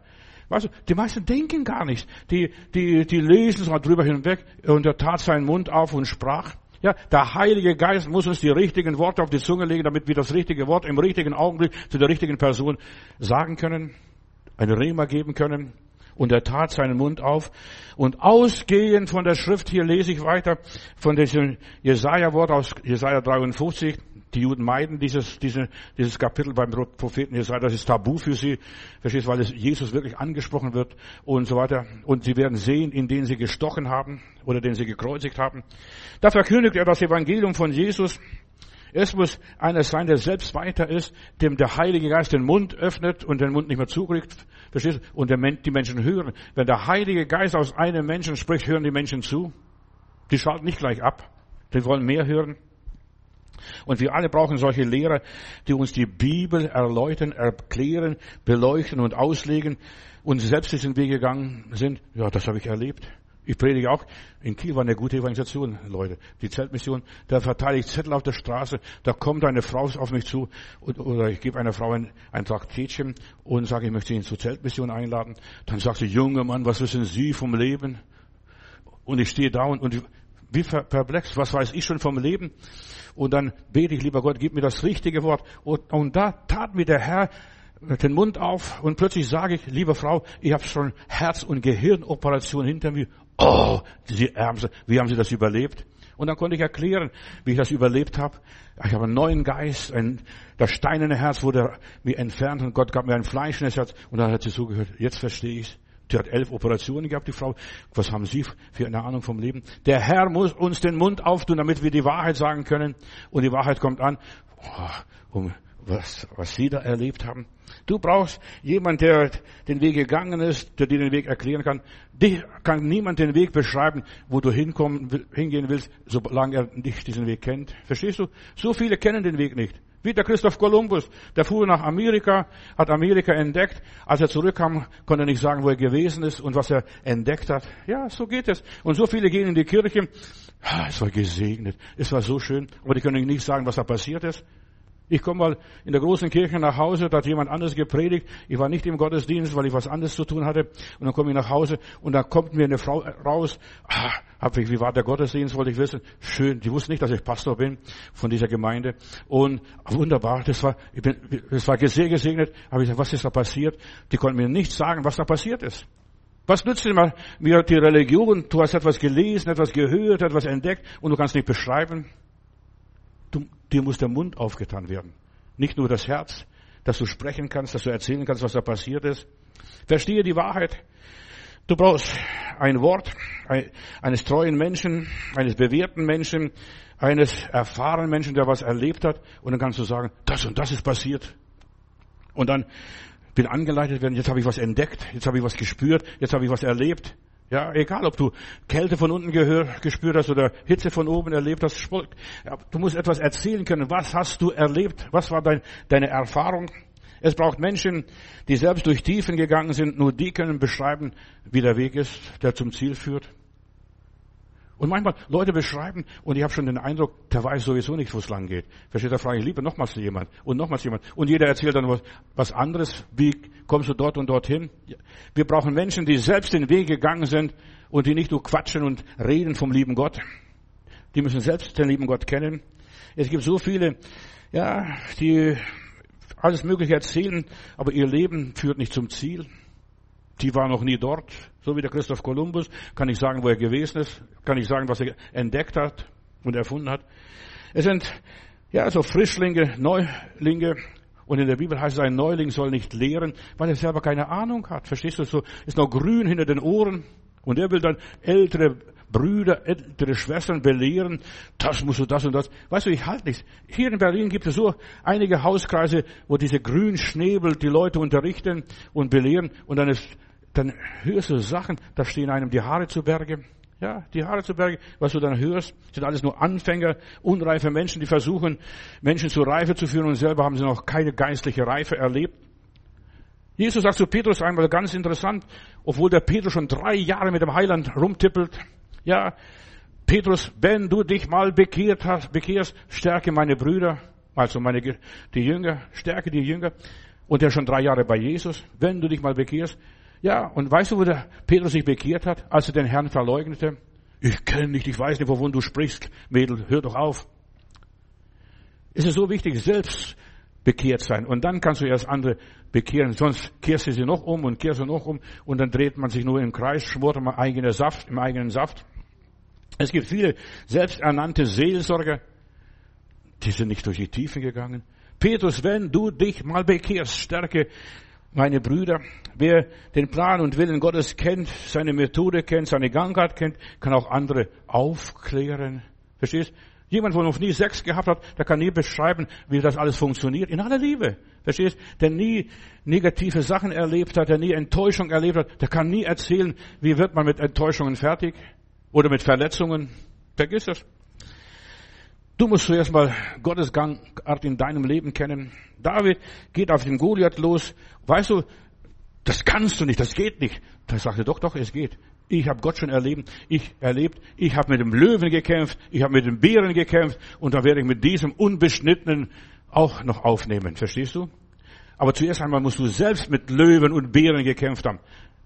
Weißt du, die meisten denken gar nicht. Die, die, die lesen so drüber hinweg und er tat seinen Mund auf und sprach. Ja, der Heilige Geist muss uns die richtigen Worte auf die Zunge legen, damit wir das richtige Wort im richtigen Augenblick zu der richtigen Person sagen können, eine Rema geben können. Und er tat seinen Mund auf. Und ausgehend von der Schrift, hier lese ich weiter, von diesem Jesaja-Wort aus Jesaja 53, die Juden meiden dieses, diese, dieses Kapitel beim Propheten Jesaja. Das ist tabu für sie. Verstehst, weil es Jesus wirklich angesprochen wird und so weiter. Und sie werden sehen, in denen sie gestochen haben oder den sie gekreuzigt haben. Da verkündigt er das Evangelium von Jesus. Es muss einer sein, der selbst weiter ist, dem der Heilige Geist den Mund öffnet und den Mund nicht mehr zukriegt. Verstehst? Und die Menschen hören. Wenn der Heilige Geist aus einem Menschen spricht, hören die Menschen zu. Die schalten nicht gleich ab. Die wollen mehr hören. Und wir alle brauchen solche Lehrer, die uns die Bibel erläutern, erklären, beleuchten und auslegen und selbst diesen Weg gegangen sind. Ja, das habe ich erlebt. Ich predige auch. In Kiel war eine gute Evangelisation, Leute. Die Zeltmission, da verteile ich Zettel auf der Straße, da kommt eine Frau auf mich zu, oder ich gebe einer Frau ein, ein Traktätchen und sage, ich möchte sie zur Zeltmission einladen. Dann sagt sie, junger Mann, was wissen Sie vom Leben? Und ich stehe da und, und wie perplex, was weiß ich schon vom Leben? Und dann bete ich, lieber Gott, gib mir das richtige Wort. Und, und da tat mir der Herr den Mund auf und plötzlich sage ich, liebe Frau, ich habe schon Herz- und Gehirnoperation hinter mir. Oh, diese Ärmste, wie haben Sie das überlebt? Und dann konnte ich erklären, wie ich das überlebt habe. Ich habe einen neuen Geist, ein, das steinerne Herz wurde mir entfernt und Gott gab mir ein fleischendes Herz. Und dann hat sie zugehört, jetzt verstehe ich die hat elf Operationen gehabt, die Frau. Was haben Sie für eine Ahnung vom Leben? Der Herr muss uns den Mund auftun, damit wir die Wahrheit sagen können. Und die Wahrheit kommt an. Oh, um was, was Sie da erlebt haben. Du brauchst jemand, der den Weg gegangen ist, der dir den Weg erklären kann. Dich kann niemand den Weg beschreiben, wo du hinkommen, hingehen willst, solange er nicht diesen Weg kennt. Verstehst du? So viele kennen den Weg nicht. Wie der Christoph Kolumbus, der fuhr nach Amerika, hat Amerika entdeckt. Als er zurückkam, konnte er nicht sagen, wo er gewesen ist und was er entdeckt hat. Ja, so geht es. Und so viele gehen in die Kirche. Ah, es war gesegnet. Es war so schön. Aber die können nicht sagen, was da passiert ist. Ich komme mal in der großen Kirche nach Hause, da hat jemand anderes gepredigt. Ich war nicht im Gottesdienst, weil ich was anderes zu tun hatte. Und dann komme ich nach Hause und da kommt mir eine Frau raus. Ah, hab ich, wie war der Gottesdienst, wollte ich wissen. Schön. Die wusste nicht, dass ich Pastor bin von dieser Gemeinde. Und wunderbar, das war, ich bin, das war sehr gesegnet. Aber ich gesagt, was ist da passiert? Die konnten mir nicht sagen, was da passiert ist. Was nützt dir mir die Religion? Du hast etwas gelesen, etwas gehört, etwas entdeckt und du kannst nicht beschreiben. Dir muss der Mund aufgetan werden. Nicht nur das Herz, dass du sprechen kannst, dass du erzählen kannst, was da passiert ist. Verstehe die Wahrheit. Du brauchst ein Wort eines treuen Menschen, eines bewährten Menschen, eines erfahrenen Menschen, der was erlebt hat. Und dann kannst du sagen, das und das ist passiert. Und dann bin angeleitet werden, jetzt habe ich was entdeckt, jetzt habe ich was gespürt, jetzt habe ich was erlebt. Ja, egal, ob du Kälte von unten gespürt hast oder Hitze von oben erlebt hast. Du musst etwas erzählen können. Was hast du erlebt? Was war dein, deine Erfahrung? Es braucht Menschen, die selbst durch Tiefen gegangen sind. Nur die können beschreiben, wie der Weg ist, der zum Ziel führt. Und manchmal Leute beschreiben und ich habe schon den Eindruck, der weiß sowieso nicht, wo es lang geht. Versteht, da frage ich lieber nochmals jemand und nochmals jemand. Und jeder erzählt dann was, was anderes. Wie kommst du dort und dorthin? Wir brauchen Menschen, die selbst den Weg gegangen sind und die nicht nur quatschen und reden vom lieben Gott. Die müssen selbst den lieben Gott kennen. Es gibt so viele, ja, die alles Mögliche erzählen, aber ihr Leben führt nicht zum Ziel. Die war noch nie dort, so wie der Christoph Kolumbus. Kann ich sagen, wo er gewesen ist? Kann ich sagen, was er entdeckt hat und erfunden hat? Es sind, ja, so Frischlinge, Neulinge. Und in der Bibel heißt es, ein Neuling soll nicht lehren, weil er selber keine Ahnung hat. Verstehst du? So, ist noch grün hinter den Ohren. Und er will dann ältere Brüder, ältere Schwestern belehren, das musst du das und das. Weißt du, ich halte nichts. Hier in Berlin gibt es so einige Hauskreise, wo diese Grünschnäbel die Leute unterrichten und belehren und dann ist dann hörst du Sachen, da stehen einem die Haare zu Berge. Ja, die Haare zu Berge, was du dann hörst, sind alles nur Anfänger, unreife Menschen, die versuchen, Menschen zur Reife zu führen und selber haben sie noch keine geistliche Reife erlebt. Jesus sagt zu Petrus einmal ganz interessant, obwohl der Petrus schon drei Jahre mit dem Heiland rumtippelt. Ja, Petrus, wenn du dich mal bekehrt hast, bekehrst, stärke meine Brüder, also meine, die Jünger, stärke die Jünger. Und der schon drei Jahre bei Jesus, wenn du dich mal bekehrst, ja, und weißt du, wo der Petrus sich bekehrt hat, als er den Herrn verleugnete? Ich kenne dich, ich weiß nicht, wovon du sprichst, Mädel, hör doch auf. Es ist so wichtig, selbst bekehrt sein. Und dann kannst du erst andere bekehren. Sonst kehrst du sie noch um und kehrst du noch um und dann dreht man sich nur im Kreis, schmort man eigene Saft, im eigenen Saft. Es gibt viele selbsternannte Seelsorger, die sind nicht durch die Tiefen gegangen. Petrus, wenn du dich mal bekehrst, stärke meine Brüder, wer den Plan und Willen Gottes kennt, seine Methode kennt, seine Gangart kennt, kann auch andere aufklären. Verstehst? Jemand, der noch nie Sex gehabt hat, der kann nie beschreiben, wie das alles funktioniert. In aller Liebe. Verstehst? Der nie negative Sachen erlebt hat, der nie Enttäuschung erlebt hat, der kann nie erzählen, wie wird man mit Enttäuschungen fertig oder mit Verletzungen. Vergiss das. Du musst zuerst mal Gottes Gangart in deinem Leben kennen. David geht auf den Goliath los. Weißt du, das kannst du nicht, das geht nicht. Da sagte doch, doch, es geht. Ich habe Gott schon erlebt, ich erlebt, ich habe mit dem Löwen gekämpft, ich habe mit den Bären gekämpft und da werde ich mit diesem unbeschnittenen auch noch aufnehmen. Verstehst du? Aber zuerst einmal musst du selbst mit Löwen und Bären gekämpft haben.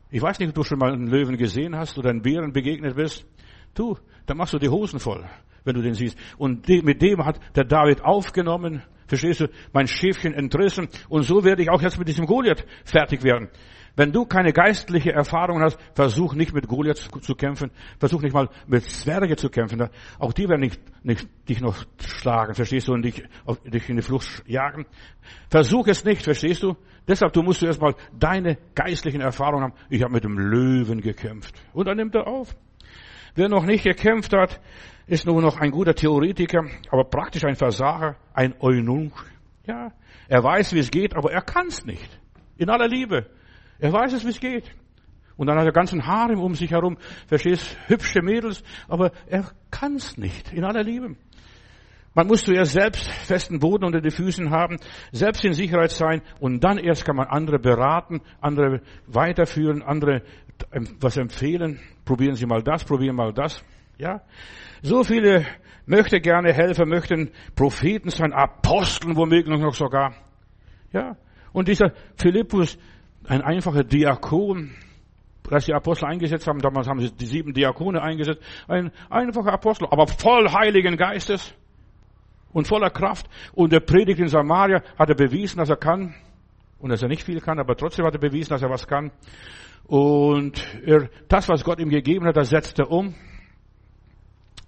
Ich weiß nicht, ob du schon mal einen Löwen gesehen hast oder einen Bären begegnet bist. Du, da machst du die Hosen voll wenn du den siehst. Und mit dem hat der David aufgenommen, verstehst du, mein Schäfchen entrissen. Und so werde ich auch jetzt mit diesem Goliath fertig werden. Wenn du keine geistliche Erfahrung hast, versuch nicht mit Goliath zu kämpfen, versuch nicht mal mit Zwerge zu kämpfen. Auch die werden nicht, nicht dich noch schlagen, verstehst du, und dich, auf, dich in die Flucht jagen. Versuch es nicht, verstehst du? Deshalb, du musst erstmal deine geistlichen Erfahrungen haben. Ich habe mit dem Löwen gekämpft. Und dann nimmt er auf. Wer noch nicht gekämpft hat, ist nur noch ein guter Theoretiker, aber praktisch ein Versager, ein Eunuch. Ja, er weiß, wie es geht, aber er kann es nicht. In aller Liebe. Er weiß es, wie es geht. Und dann hat er ganzen Harem um sich herum, verstehst, hübsche Mädels, aber er kann es nicht. In aller Liebe. Man muss zuerst selbst festen Boden unter die Füßen haben, selbst in Sicherheit sein und dann erst kann man andere beraten, andere weiterführen, andere was empfehlen. Probieren Sie mal das, probieren mal das. Ja, so viele möchte gerne helfen, möchten Propheten sein, Aposteln womöglich noch sogar. Ja. Und dieser Philippus, ein einfacher Diakon, als die Apostel eingesetzt haben, damals haben sie die sieben Diakone eingesetzt, ein einfacher Apostel, aber voll Heiligen Geistes und voller Kraft. Und der Predigt in Samaria hat er bewiesen, dass er kann. Und dass er nicht viel kann, aber trotzdem hat er bewiesen, dass er was kann. Und er, das, was Gott ihm gegeben hat, das setzt er um.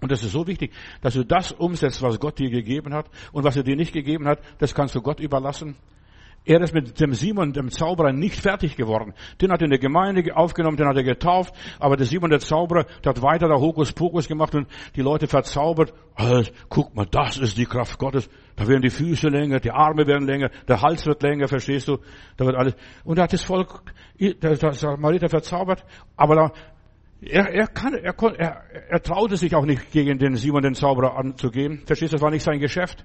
Und das ist so wichtig, dass du das umsetzt, was Gott dir gegeben hat. Und was er dir nicht gegeben hat, das kannst du Gott überlassen. Er ist mit dem Simon, dem Zauberer, nicht fertig geworden. Den hat er in der Gemeinde aufgenommen, den hat er getauft, aber der Simon, der Zauberer, der hat weiter da Hokuspokus gemacht und die Leute verzaubert. Also, guck mal, das ist die Kraft Gottes. Da werden die Füße länger, die Arme werden länger, der Hals wird länger, verstehst du? Da wird alles. Und er hat das Volk, der, Samariter verzaubert, aber da, er, er, kann, er, er, er traute sich auch nicht gegen den Simon, den Zauberer, anzugehen. Verstehst du, das war nicht sein Geschäft.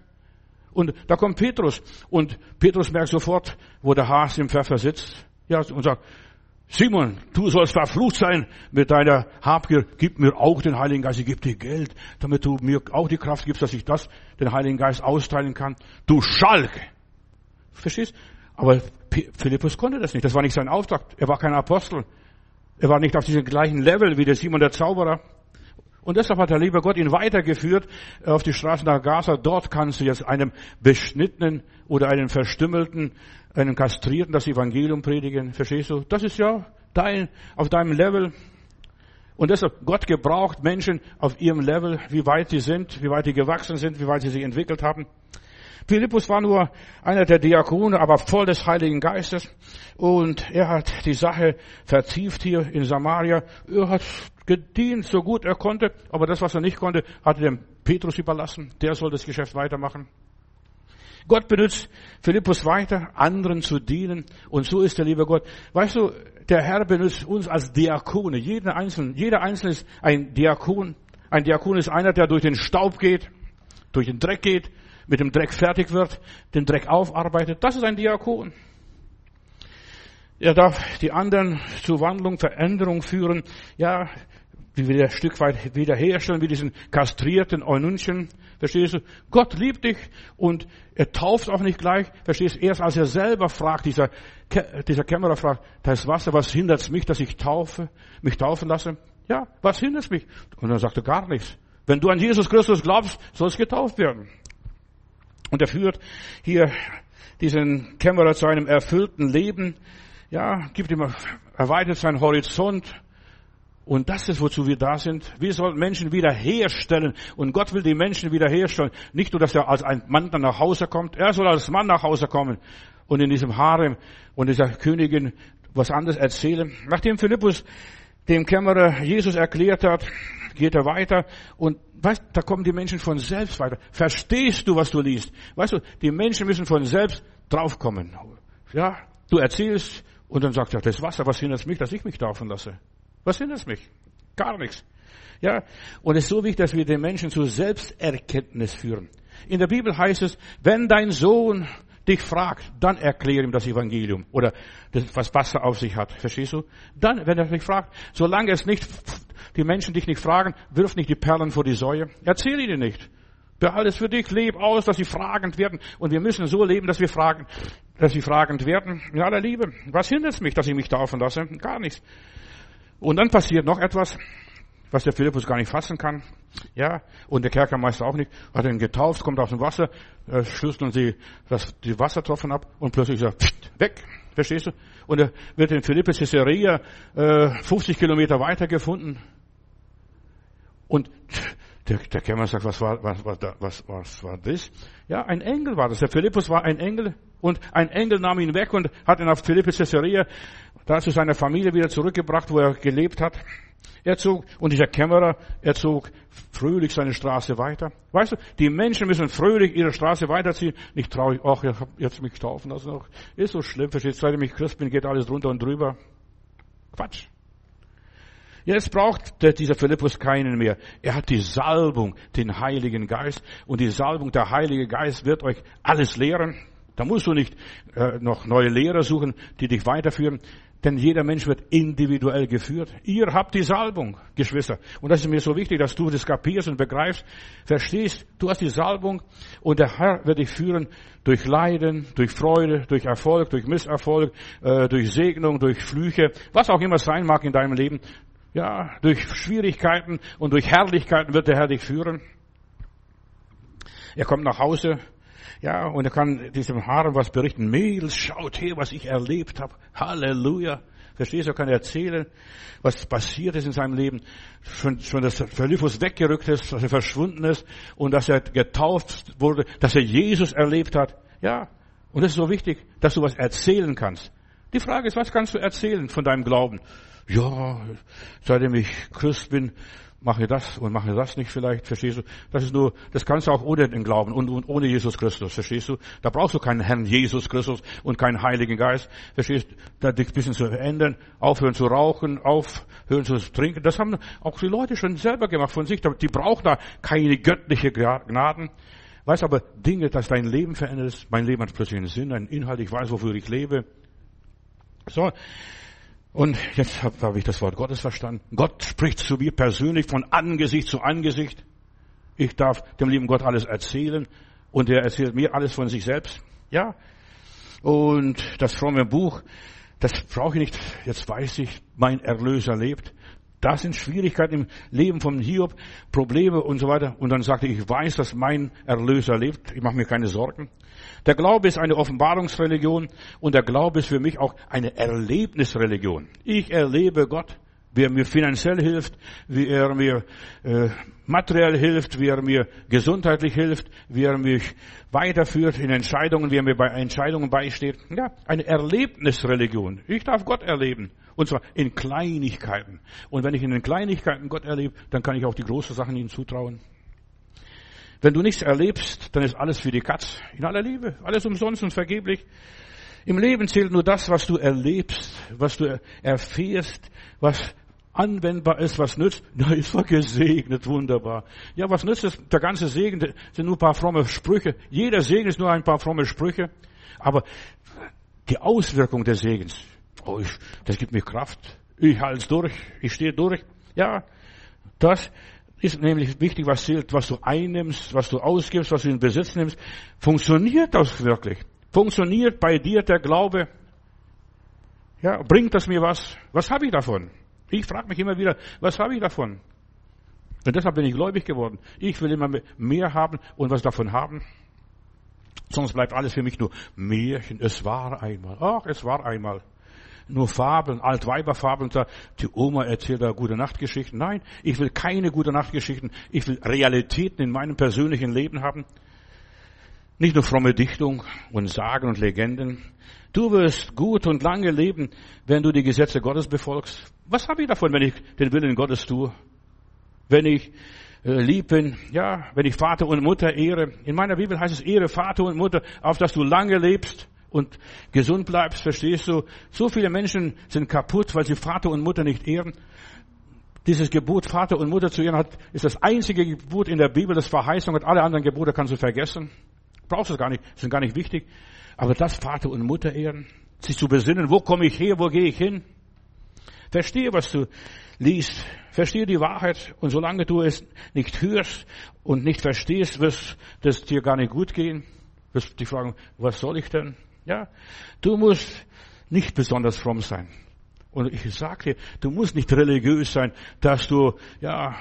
Und da kommt Petrus. Und Petrus merkt sofort, wo der Hase im Pfeffer sitzt. Ja, und sagt, Simon, du sollst verflucht sein mit deiner Habgier. Gib mir auch den Heiligen Geist. Ich gebe dir Geld, damit du mir auch die Kraft gibst, dass ich das, den Heiligen Geist austeilen kann. Du Schalk! Verstehst? Aber Philippus konnte das nicht. Das war nicht sein Auftrag. Er war kein Apostel. Er war nicht auf diesem gleichen Level wie der Simon der Zauberer. Und deshalb hat der liebe Gott ihn weitergeführt auf die Straße nach Gaza. Dort kannst du jetzt einem Beschnittenen oder einem Verstümmelten, einem Kastrierten das Evangelium predigen. Verstehst du? Das ist ja dein, auf deinem Level. Und deshalb, Gott gebraucht Menschen auf ihrem Level, wie weit sie sind, wie weit sie gewachsen sind, wie weit sie sich entwickelt haben. Philippus war nur einer der Diakone, aber voll des Heiligen Geistes. Und er hat die Sache vertieft hier in Samaria. Er hat gedient, so gut er konnte. Aber das, was er nicht konnte, hat er dem Petrus überlassen. Der soll das Geschäft weitermachen. Gott benutzt Philippus weiter, anderen zu dienen. Und so ist der liebe Gott. Weißt du, der Herr benutzt uns als Diakone. Jeder Einzelne, jeder Einzelne ist ein Diakon. Ein Diakon ist einer, der durch den Staub geht, durch den Dreck geht, mit dem Dreck fertig wird, den Dreck aufarbeitet. Das ist ein Diakon. Er darf die anderen zur Wandlung, Veränderung führen. Ja, wie wir ein Stück weit wiederherstellen, wie diesen kastrierten Eunuchen. Verstehst du? Gott liebt dich und er tauft auch nicht gleich. Verstehst du? Erst als er selber fragt, dieser, dieser Kämmerer fragt, da ist Wasser, was hindert mich, dass ich taufe, mich taufen lasse? Ja, was hindert mich? Und dann sagt er gar nichts. Wenn du an Jesus Christus glaubst, sollst getauft werden. Und er führt hier diesen Kämmerer zu einem erfüllten Leben. Ja, gibt ihm, erweitert seinen Horizont. Und das ist, wozu wir da sind. Wir sollen Menschen wiederherstellen. Und Gott will die Menschen wiederherstellen. Nicht nur, dass er als ein Mann dann nach Hause kommt. Er soll als Mann nach Hause kommen. Und in diesem Harem und dieser Königin was anderes erzählen. Nachdem Philippus dem Kämmerer Jesus erklärt hat, geht er weiter und weißt, da kommen die Menschen von selbst weiter. Verstehst du, was du liest? Weißt du, die Menschen müssen von selbst draufkommen. Ja, du erzählst und dann sagt er, das Wasser, was hindert mich, dass ich mich taufen lasse? Was hindert mich? Gar nichts. Ja, und es ist so wichtig, dass wir den Menschen zu Selbsterkenntnis führen. In der Bibel heißt es, wenn dein Sohn dich fragt, dann erkläre ihm das Evangelium oder das, was Wasser auf sich hat. Verstehst du? Dann, wenn er dich fragt, solange es nicht, die Menschen dich nicht fragen, wirf nicht die Perlen vor die Säue. Erzähl ihnen nicht. Behalte es für dich, leb aus, dass sie fragend werden. Und wir müssen so leben, dass wir fragen, dass sie fragend werden. In aller Liebe. Was hindert es mich, dass ich mich taufen lasse? Gar nichts. Und dann passiert noch etwas was der Philippus gar nicht fassen kann. Ja, und der Kerkermeister auch nicht. Hat ihn getauft, kommt aus dem Wasser, äh, schlüsseln sie das, die Wassertropfen ab und plötzlich sagt, pft, weg. Verstehst du? Und er wird in Philippus Caesarea äh, 50 Kilometer weiter gefunden. Und der, der Kämmer sagt, was war, was, was, was, was war das? Ja, ein Engel war das. Der Philippus war ein Engel und ein Engel nahm ihn weg und hat ihn auf Philippus Caesarea da zu seiner Familie wieder zurückgebracht, wo er gelebt hat. Er zog, und dieser Kämmerer, er zog fröhlich seine Straße weiter. Weißt du, die Menschen müssen fröhlich ihre Straße weiterziehen. Nicht traurig, ach, ich hab jetzt mich taufen lassen. Ist so schlimm, verstehst du, seit ich Christ bin, geht alles drunter und drüber. Quatsch. Jetzt braucht dieser Philippus keinen mehr. Er hat die Salbung, den Heiligen Geist. Und die Salbung, der Heilige Geist wird euch alles lehren. Da musst du nicht äh, noch neue Lehrer suchen, die dich weiterführen. Denn jeder Mensch wird individuell geführt. Ihr habt die Salbung, Geschwister. Und das ist mir so wichtig, dass du das kapierst und begreifst, verstehst. Du hast die Salbung und der Herr wird dich führen durch Leiden, durch Freude, durch Erfolg, durch Misserfolg, äh, durch Segnung, durch Flüche, was auch immer sein mag in deinem Leben. Ja, durch Schwierigkeiten und durch Herrlichkeiten wird der Herr dich führen. Er kommt nach Hause, ja, und er kann diesem Haaren was berichten. Mädels, schaut her, was ich erlebt habe. Halleluja. Verstehst du, er kann erzählen, was passiert ist in seinem Leben. Schon, schon dass Philippus weggerückt ist, dass er verschwunden ist und dass er getauft wurde, dass er Jesus erlebt hat. Ja, und das ist so wichtig, dass du was erzählen kannst. Die Frage ist, was kannst du erzählen von deinem Glauben? Ja, seitdem ich Christ bin, mache das und mache das nicht vielleicht, verstehst du? Das ist nur, das kannst du auch ohne den Glauben und, und ohne Jesus Christus, verstehst du? Da brauchst du keinen Herrn Jesus Christus und keinen Heiligen Geist, verstehst du? Da dich ein bisschen zu verändern, aufhören zu rauchen, aufhören zu trinken. Das haben auch die Leute schon selber gemacht von sich. Die brauchen da keine göttliche Gnaden. Weißt aber Dinge, dass dein Leben verändert ist. Mein Leben hat plötzlich einen Sinn, einen Inhalt. Ich weiß, wofür ich lebe. So. Und jetzt habe hab ich das Wort Gottes verstanden. Gott spricht zu mir persönlich von Angesicht zu Angesicht. Ich darf dem lieben Gott alles erzählen und er erzählt mir alles von sich selbst. Ja. Und das fromme Buch, das brauche ich nicht. Jetzt weiß ich, mein Erlöser lebt. Da sind Schwierigkeiten im Leben von Hiob, Probleme und so weiter. Und dann sagte ich, ich weiß, dass mein Erlöser lebt. Ich mache mir keine Sorgen. Der Glaube ist eine Offenbarungsreligion und der Glaube ist für mich auch eine Erlebnisreligion. Ich erlebe Gott, wie er mir finanziell hilft, wie er mir äh, materiell hilft, wie er mir gesundheitlich hilft, wie er mich weiterführt in Entscheidungen, wie er mir bei Entscheidungen beisteht. Ja, eine Erlebnisreligion. Ich darf Gott erleben. Und zwar in Kleinigkeiten. Und wenn ich in den Kleinigkeiten Gott erlebe, dann kann ich auch die großen Sachen ihm zutrauen. Wenn du nichts erlebst, dann ist alles für die Katz. In aller Liebe. Alles umsonst und vergeblich. Im Leben zählt nur das, was du erlebst, was du erfährst, was anwendbar ist, was nützt. <laughs> Da ist er gesegnet, wunderbar. Ja, was nützt es? Der ganze Segen sind nur ein paar fromme Sprüche. Jeder Segen ist nur ein paar fromme Sprüche. Aber die Auswirkung des Segens, oh, ich, das gibt mir Kraft. Ich halte durch, ich stehe durch. Ja, das ist nämlich wichtig, was zählt, was du einnimmst, was du ausgibst, was du in Besitz nimmst. Funktioniert das wirklich? Funktioniert bei dir der Glaube? Ja, bringt das mir was? Was habe ich davon? Ich frage mich immer wieder, was habe ich davon? Und deshalb bin ich gläubig geworden. Ich will immer mehr haben und was davon haben. Sonst bleibt alles für mich nur Märchen. Es war einmal. Ach, es war einmal. Nur Fabeln, Altweiberfabeln. Die Oma erzählt da gute Nachtgeschichten. Nein, ich will keine gute Nachtgeschichten. Ich will Realitäten in meinem persönlichen Leben haben. Nicht nur fromme Dichtung und Sagen und Legenden. Du wirst gut und lange leben, wenn du die Gesetze Gottes befolgst. Was habe ich davon, wenn ich den Willen Gottes tue? Wenn ich äh, lieb bin, ja, wenn ich Vater und Mutter ehre. In meiner Bibel heißt es ehre Vater und Mutter, auf dass du lange lebst und gesund bleibst, verstehst du? So viele Menschen sind kaputt, weil sie Vater und Mutter nicht ehren. Dieses Gebot, Vater und Mutter zu ehren, hat, ist das einzige Gebot in der Bibel, das Verheißung hat. Alle anderen Gebote kannst du vergessen. Brauchst es gar nicht, sind gar nicht wichtig. Aber das Vater und Mutter ehren, sich zu besinnen, wo komme ich her, wo gehe ich hin? Verstehe, was du liest. Verstehe die Wahrheit. Und solange du es nicht hörst und nicht verstehst, wirst es dir gar nicht gut gehen. Wirst dich fragen, was soll ich denn? Ja, du musst nicht besonders fromm sein. Und ich sage dir, du musst nicht religiös sein, dass du, ja,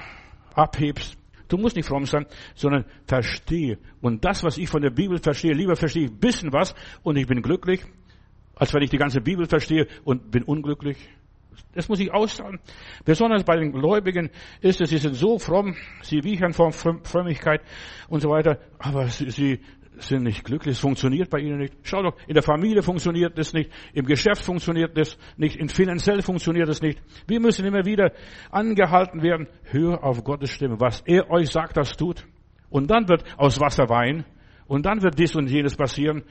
abhebst. Du musst nicht fromm sein, sondern verstehe. Und das, was ich von der Bibel verstehe, lieber verstehe ich ein bisschen was und ich bin glücklich, als wenn ich die ganze Bibel verstehe und bin unglücklich. Das muss ich aussagen. Besonders bei den Gläubigen ist es, sie sind so fromm, sie wiechern von Frömmigkeit und so weiter, aber sie, sie sind nicht glücklich, es funktioniert bei ihnen nicht. Schau doch, in der Familie funktioniert es nicht, im Geschäft funktioniert es nicht, in finanziell funktioniert es nicht. Wir müssen immer wieder angehalten werden, hör auf Gottes Stimme, was er euch sagt, das tut. Und dann wird aus Wasser Wein, und dann wird dies und jenes passieren,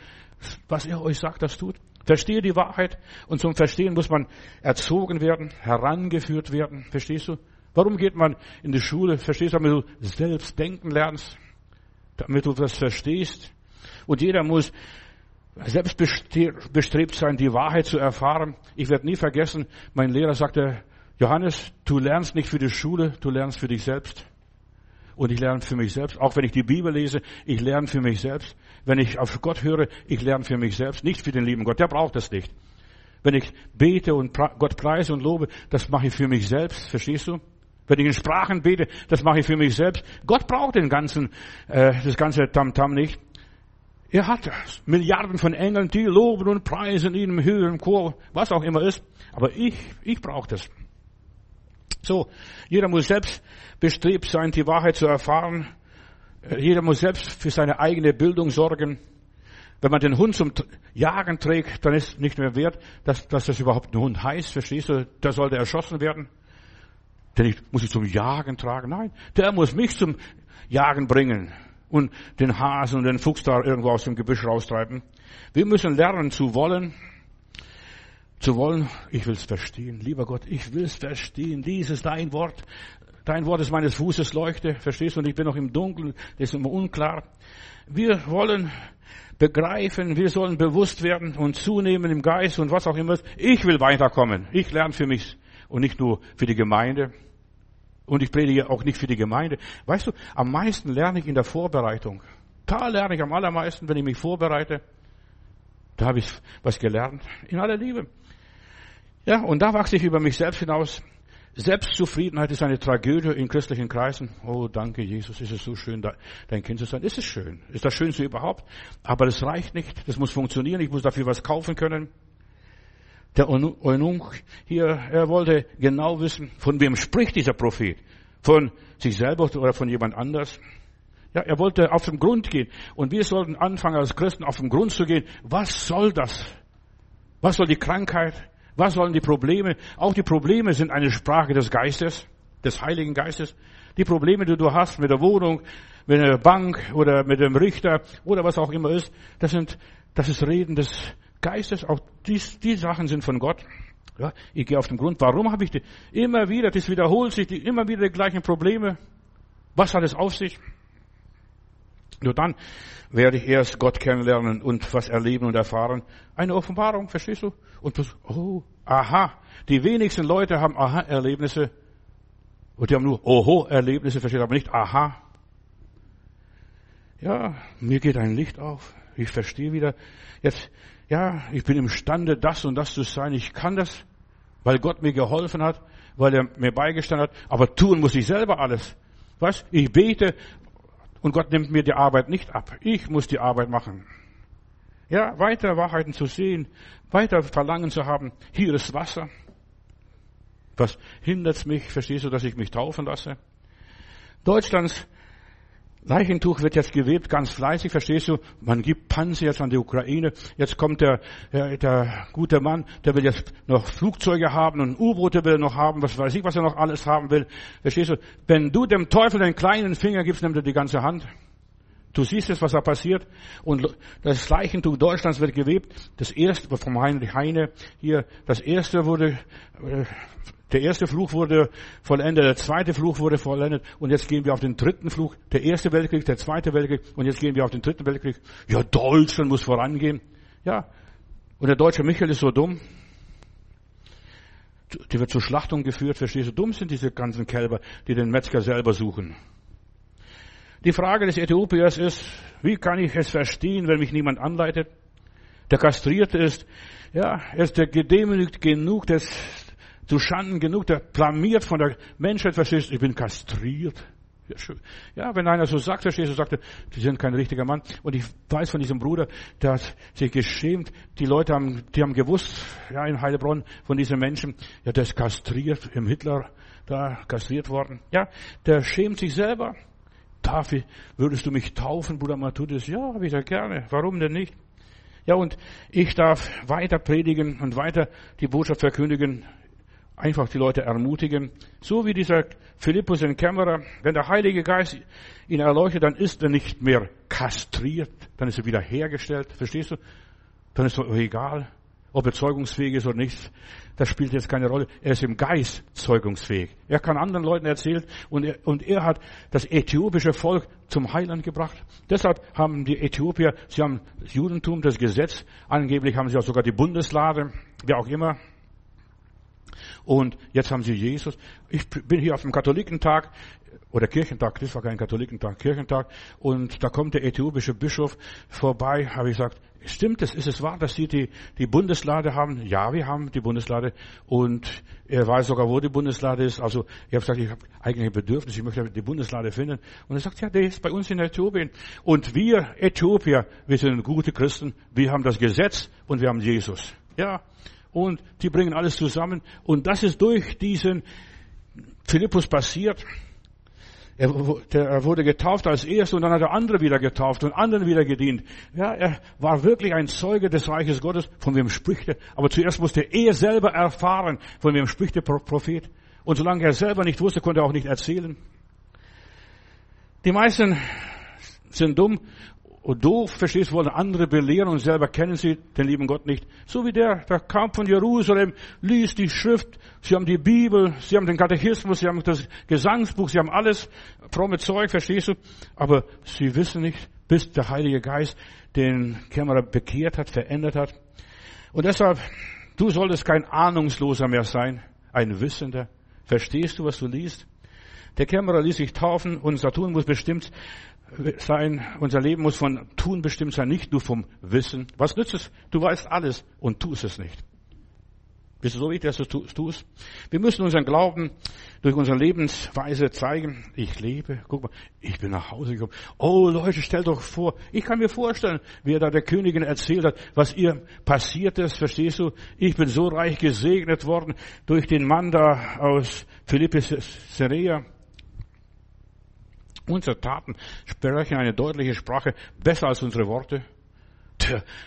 was er euch sagt, das tut. Verstehe die Wahrheit, und zum Verstehen muss man erzogen werden, herangeführt werden, verstehst du? Warum geht man in die Schule? Verstehst du, damit du selbst denken lernst? Damit du das verstehst? Und jeder muss selbst bestrebt sein, die Wahrheit zu erfahren. Ich werde nie vergessen, mein Lehrer sagte, Johannes, du lernst nicht für die Schule, du lernst für dich selbst. Und ich lerne für mich selbst. Auch wenn ich die Bibel lese, ich lerne für mich selbst. Wenn ich auf Gott höre, ich lerne für mich selbst. Nicht für den lieben Gott, der braucht das nicht. Wenn ich bete und Gott preise und lobe, das mache ich für mich selbst. Verstehst du? Wenn ich in Sprachen bete, das mache ich für mich selbst. Gott braucht den ganzen, äh, das ganze Tamtam -Tam nicht. Er hat Milliarden von Engeln, die loben und preisen ihn im höheren Chor, was auch immer ist. Aber ich, ich brauche das. So, jeder muss selbst bestrebt sein, die Wahrheit zu erfahren. Jeder muss selbst für seine eigene Bildung sorgen. Wenn man den Hund zum Jagen trägt, dann ist nicht mehr wert, dass, dass das überhaupt ein Hund heißt. Verstehst du? Der sollte erschossen werden. Denn ich muss ich zum Jagen tragen. Nein, der muss mich zum Jagen bringen und den Hasen und den Fuchs da irgendwo aus dem Gebüsch raustreiben. Wir müssen lernen zu wollen, zu wollen, ich will es verstehen. Lieber Gott, ich will es verstehen. Dies ist dein Wort. Dein Wort ist meines Fußes Leuchte. Verstehst du? Und ich bin noch im Dunkeln. Das ist immer unklar. Wir wollen begreifen, wir sollen bewusst werden und zunehmen im Geist und was auch immer. Ich will weiterkommen. Ich lerne für mich und nicht nur für die Gemeinde. Und ich predige auch nicht für die Gemeinde. Weißt du, am meisten lerne ich in der Vorbereitung. Da lerne ich am allermeisten, wenn ich mich vorbereite. Da habe ich was gelernt. In aller Liebe. Ja, und da wachse ich über mich selbst hinaus. Selbstzufriedenheit ist eine Tragödie in christlichen Kreisen. Oh, danke, Jesus, ist es so schön, dein Kind zu sein. Ist es schön? Ist das Schönste überhaupt? Aber das reicht nicht. Das muss funktionieren. Ich muss dafür was kaufen können. Der Eunuch hier, er wollte genau wissen, von wem spricht dieser Prophet? Von sich selber oder von jemand anders? Ja, er wollte auf den Grund gehen. Und wir sollten anfangen, als Christen auf den Grund zu gehen. Was soll das? Was soll die Krankheit? Was sollen die Probleme? Auch die Probleme sind eine Sprache des Geistes, des Heiligen Geistes. Die Probleme, die du hast mit der Wohnung, mit der Bank oder mit dem Richter oder was auch immer ist, das sind, das ist Reden des Geistes. Auch die, die Sachen sind von Gott. Ja, ich gehe auf den Grund. Warum habe ich die? Immer wieder, das wiederholt sich, die, immer wieder die gleichen Probleme. Was hat es auf sich? Nur dann werde ich erst Gott kennenlernen und was erleben und erfahren. Eine Offenbarung, verstehst du? Und das, oh, aha. Die wenigsten Leute haben Aha-Erlebnisse. Und die haben nur Oho-Erlebnisse, verstehst du, aber nicht Aha. Ja, mir geht ein Licht auf. Ich verstehe wieder. Jetzt, ja, ich bin imstande, das und das zu sein. Ich kann das, weil Gott mir geholfen hat, weil er mir beigestanden hat. Aber tun muss ich selber alles. Was? Ich bete und Gott nimmt mir die Arbeit nicht ab. Ich muss die Arbeit machen. Ja, weiter Wahrheiten zu sehen, weiter Verlangen zu haben. Hier ist Wasser. Was hindert mich, verstehst du, dass ich mich taufen lasse? Deutschlands Leichentuch wird jetzt gewebt, ganz fleißig, verstehst du? Man gibt Panzer jetzt an die Ukraine. Jetzt kommt der, der, der gute Mann, der will jetzt noch Flugzeuge haben und U-Boote will er noch haben, was weiß ich, was er noch alles haben will. Verstehst du? Wenn du dem Teufel den kleinen Finger gibst, nimmt er die ganze Hand. Du siehst jetzt, was da passiert. Und das Leichentuch Deutschlands wird gewebt. Das erste, vom Heinrich Heine hier, das erste wurde, äh, der erste Fluch wurde vollendet, der zweite Fluch wurde vollendet und jetzt gehen wir auf den dritten Fluch. Der erste Weltkrieg, der zweite Weltkrieg und jetzt gehen wir auf den dritten Weltkrieg. Ja, Deutschland muss vorangehen. Ja, und der deutsche Michael ist so dumm. Die wird zur Schlachtung geführt, verstehst du? Dumm sind diese ganzen Kälber, die den Metzger selber suchen. Die Frage des Äthiopiers ist, wie kann ich es verstehen, wenn mich niemand anleitet? Der Kastrierte ist, ja, er ist der gedemütigt genug, ist zu Schanden genug, der blamiert von der Menschheit, verstehst du, ich bin kastriert. Ja, wenn einer so sagt, verstehst du, sagt er, die sind kein richtiger Mann. Und ich weiß von diesem Bruder, der hat sich geschämt. Die Leute haben, die haben gewusst, ja, in Heilebronn von diesen Menschen, ja, der ist kastriert, im Hitler, da kastriert worden. Ja, der schämt sich selber. Dafür würdest du mich taufen, Bruder Matthäus? Ja, habe ich ja gerne. Warum denn nicht? Ja, und ich darf weiter predigen und weiter die Botschaft verkündigen, einfach die Leute ermutigen. So wie dieser Philippus in Kämmerer, wenn der Heilige Geist ihn erleuchtet, dann ist er nicht mehr kastriert, dann ist er wieder hergestellt. Verstehst du? Dann ist es egal, ob er zeugungsfähig ist oder nicht. Das spielt jetzt keine Rolle. Er ist im Geist zeugungsfähig. Er kann anderen Leuten erzählen und er, und er hat das äthiopische Volk zum Heiland gebracht. Deshalb haben die Äthiopier, sie haben das Judentum, das Gesetz, angeblich haben sie auch sogar die Bundeslade, wer auch immer, und jetzt haben sie Jesus. Ich bin hier auf dem Katholikentag oder Kirchentag, das war kein Katholikentag, Kirchentag. Und da kommt der äthiopische Bischof vorbei, habe ich gesagt, stimmt es, ist es wahr, dass Sie die, die Bundeslade haben? Ja, wir haben die Bundeslade. Und er weiß sogar, wo die Bundeslade ist. Also ich habe gesagt, ich habe eigentlich ein Bedürfnis, ich möchte die Bundeslade finden. Und er sagt, ja, der ist bei uns in Äthiopien. Und wir Äthiopier, wir sind gute Christen, wir haben das Gesetz und wir haben Jesus. Ja, und die bringen alles zusammen. Und das ist durch diesen Philippus passiert. Er, wurde getauft als Erster und dann hat er andere wieder getauft und anderen wieder gedient. Ja, er war wirklich ein Zeuge des Reiches Gottes, von wem spricht er. Aber zuerst musste er selber erfahren, von wem spricht der Prophet. Und solange er selber nicht wusste, konnte er auch nicht erzählen. Die meisten sind dumm und doof, verstehst, wollen andere belehren und selber kennen sie den lieben Gott nicht. So wie der, der kam von Jerusalem, liest die Schrift, sie haben die Bibel, sie haben den Katechismus, sie haben das Gesangsbuch, sie haben alles, fromme Zeug, verstehst du? Aber sie wissen nicht, bis der Heilige Geist den Kämmerer bekehrt hat, verändert hat. Und deshalb, du solltest kein Ahnungsloser mehr sein, ein Wissender. Verstehst du, was du liest? Der Kämmerer ließ sich taufen und Saturn muss bestimmt sein, unser Leben muss von Tun bestimmt sein, nicht nur vom Wissen. Was nützt es? Du weißt alles und tust es nicht. Bist du so wichtig, dass du es tust? Wir müssen unseren Glauben durch unsere Lebensweise zeigen. Ich lebe. Guck mal, ich bin nach Hause gekommen. Oh Leute, stell doch vor. Ich kann mir vorstellen, wie er da der Königin erzählt hat, was ihr passiert ist. Verstehst du? Ich bin so reich gesegnet worden durch den Mann da aus Philippi Caesarea. Unsere Taten sprechen eine deutliche Sprache besser als unsere Worte.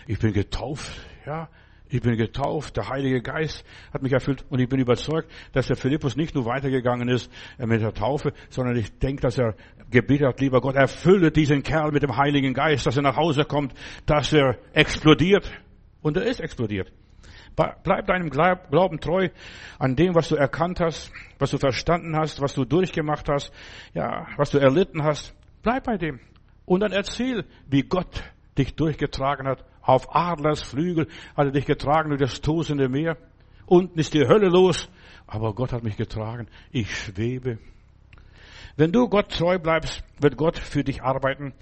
Ich bin getauft, ja. Ich bin getauft, der Heilige Geist hat mich erfüllt und ich bin überzeugt, dass der Philippus nicht nur weitergegangen ist äh, mit der Taufe, sondern ich denke, dass er gebetet hat, lieber Gott, erfülle diesen Kerl mit dem Heiligen Geist, dass er nach Hause kommt, dass er explodiert. Und er ist explodiert. Bleib deinem Glauben treu an dem, was du erkannt hast, was du verstanden hast, was du durchgemacht hast, ja, was du erlitten hast. Bleib bei dem. Und dann erzähl, wie Gott dich durchgetragen hat auf Adlers Flügel hat er dich getragen durch das tosende Meer. Unten ist die Hölle los. Aber Gott hat mich getragen. Ich schwebe. Wenn du Gott treu bleibst, wird Gott für dich arbeiten,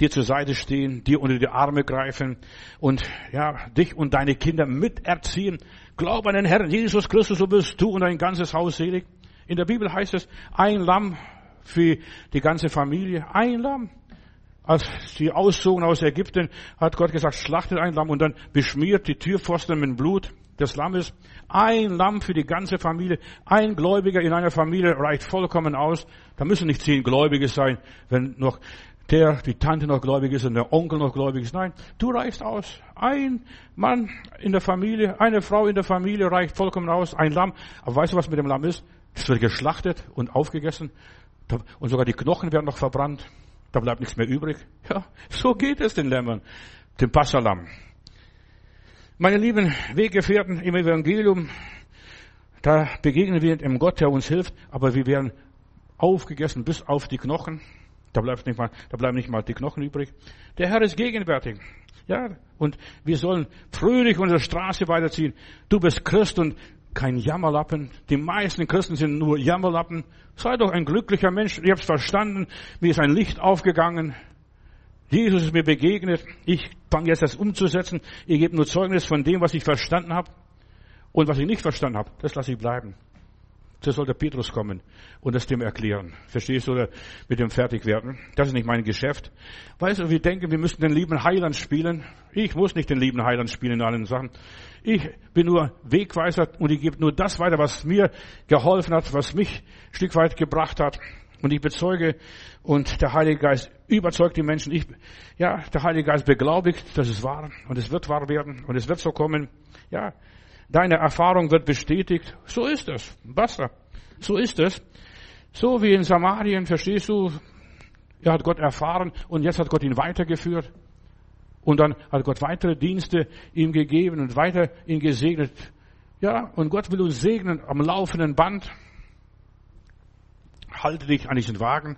dir zur Seite stehen, dir unter die Arme greifen und ja, dich und deine Kinder miterziehen. Glaub an den Herrn Jesus Christus, so bist du und dein ganzes Haus selig. In der Bibel heißt es, ein Lamm für die ganze Familie, ein Lamm als sie auszogen aus Ägypten, hat Gott gesagt, schlachtet ein Lamm und dann beschmiert die Türpfosten mit Blut des Lammes. Ein Lamm für die ganze Familie. Ein Gläubiger in einer Familie reicht vollkommen aus. Da müssen nicht zehn Gläubige sein, wenn noch der, die Tante noch gläubig ist und der Onkel noch gläubig ist. Nein, du reichst aus. Ein Mann in der Familie, eine Frau in der Familie reicht vollkommen aus. Ein Lamm. Aber weißt du, was mit dem Lamm ist? Es wird geschlachtet und aufgegessen. Und sogar die Knochen werden noch verbrannt. Da bleibt nichts mehr übrig. Ja, so geht es den Lämmern, dem Passalam. Meine lieben Weggefährten im Evangelium, da begegnen wir dem Gott, der uns hilft, aber wir werden aufgegessen bis auf die Knochen. Da bleibt nicht mal, da bleiben nicht mal die Knochen übrig. Der Herr ist gegenwärtig. Ja, und wir sollen fröhlich unsere Straße weiterziehen. Du bist Christ und kein Jammerlappen. Die meisten Christen sind nur Jammerlappen. Sei doch ein glücklicher Mensch. Ihr habt verstanden. Mir ist ein Licht aufgegangen. Jesus ist mir begegnet. Ich fange jetzt das umzusetzen. Ihr gebt nur Zeugnis von dem, was ich verstanden habe. Und was ich nicht verstanden habe, das lasse ich bleiben. So soll der Petrus kommen und das dem erklären. Verstehst du? Oder mit dem fertig werden. Das ist nicht mein Geschäft. Weißt du, wir denken, wir müssen den lieben Heiland spielen. Ich muss nicht den lieben Heiland spielen in allen Sachen. Ich bin nur Wegweiser und ich gebe nur das weiter, was mir geholfen hat, was mich ein Stück weit gebracht hat. Und ich bezeuge und der Heilige Geist überzeugt die Menschen. Ich, ja, der Heilige Geist beglaubigt, dass es wahr und es wird wahr werden und es wird so kommen. Ja, Deine Erfahrung wird bestätigt. So ist es. Basta. So ist es. So wie in Samarien, verstehst du? Er hat Gott erfahren und jetzt hat Gott ihn weitergeführt. Und dann hat Gott weitere Dienste ihm gegeben und weiter ihn gesegnet. Ja, und Gott will uns segnen am laufenden Band. Halte dich an diesen Wagen.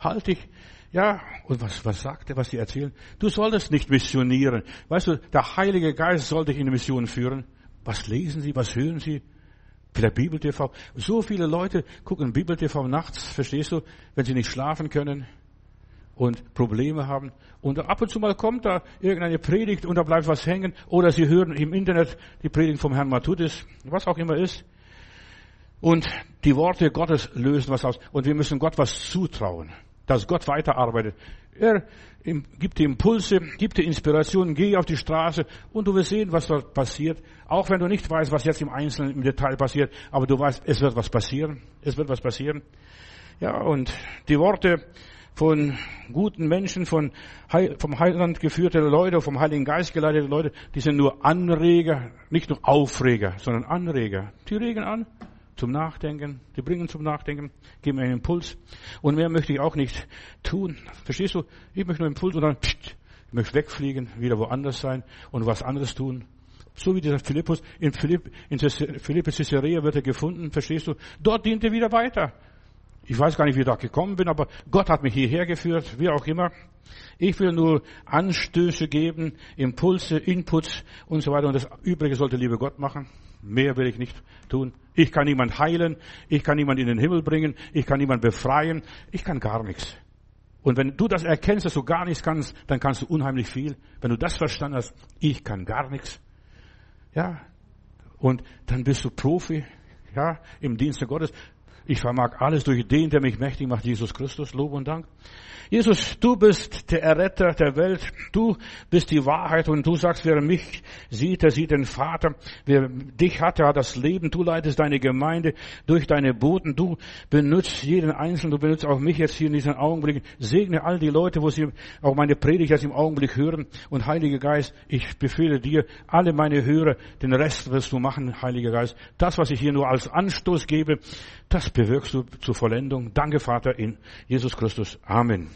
Halte dich. Ja, und was, was sagt er, was sie erzählen? Du solltest nicht missionieren. Weißt du, der Heilige Geist soll dich in die Mission führen. Was lesen Sie? Was hören Sie? Vielleicht Bibel TV. So viele Leute gucken Bibel TV nachts, verstehst du, wenn sie nicht schlafen können und Probleme haben. Und ab und zu mal kommt da irgendeine Predigt und da bleibt was hängen. Oder sie hören im Internet die Predigt vom Herrn Matthäus, was auch immer ist. Und die Worte Gottes lösen was aus. Und wir müssen Gott was zutrauen, dass Gott weiterarbeitet. Er gibt die Impulse, gibt die Inspiration, geh auf die Straße und du wirst sehen, was dort passiert. Auch wenn du nicht weißt, was jetzt im Einzelnen, im Detail passiert, aber du weißt, es wird was passieren. Es wird was passieren. Ja, und die Worte von guten Menschen, von Heil, vom Heiland geführte Leute, vom Heiligen Geist geleitete Leute, die sind nur Anreger, nicht nur Aufreger, sondern Anreger. Die regen an zum Nachdenken, die bringen zum Nachdenken, geben einen Impuls. Und mehr möchte ich auch nicht tun. Verstehst du? Ich möchte nur Impuls und dann, pst, ich möchte wegfliegen, wieder woanders sein und was anderes tun. So wie dieser Philippus, in Philipp, in Philippe Caesarea wird er gefunden, verstehst du? Dort dient er wieder weiter. Ich weiß gar nicht, wie ich da gekommen bin, aber Gott hat mich hierher geführt, wie auch immer. Ich will nur Anstöße geben, Impulse, Inputs und so weiter. Und das Übrige sollte liebe Gott machen. Mehr will ich nicht tun. Ich kann niemand heilen. Ich kann niemand in den Himmel bringen. Ich kann niemand befreien. Ich kann gar nichts. Und wenn du das erkennst, dass du gar nichts kannst, dann kannst du unheimlich viel. Wenn du das verstanden hast, ich kann gar nichts. Ja. Und dann bist du Profi. Ja, im Dienste Gottes. Ich vermag alles durch den, der mich mächtig macht, Jesus Christus. Lob und Dank. Jesus, du bist der Erretter der Welt. Du bist die Wahrheit und du sagst, wer mich sieht, der sieht den Vater. Wer dich hat, der hat das Leben. Du leitest deine Gemeinde durch deine Boten. Du benutzt jeden Einzelnen. Du benutzt auch mich jetzt hier in diesen Augenblicken. Segne all die Leute, wo sie auch meine Predigt jetzt im Augenblick hören. Und Heiliger Geist, ich befehle dir, alle meine Hörer, den Rest wirst du machen, Heiliger Geist. Das, was ich hier nur als Anstoß gebe, das bewirkst du zur Vollendung. Danke, Vater, in Jesus Christus. Amen.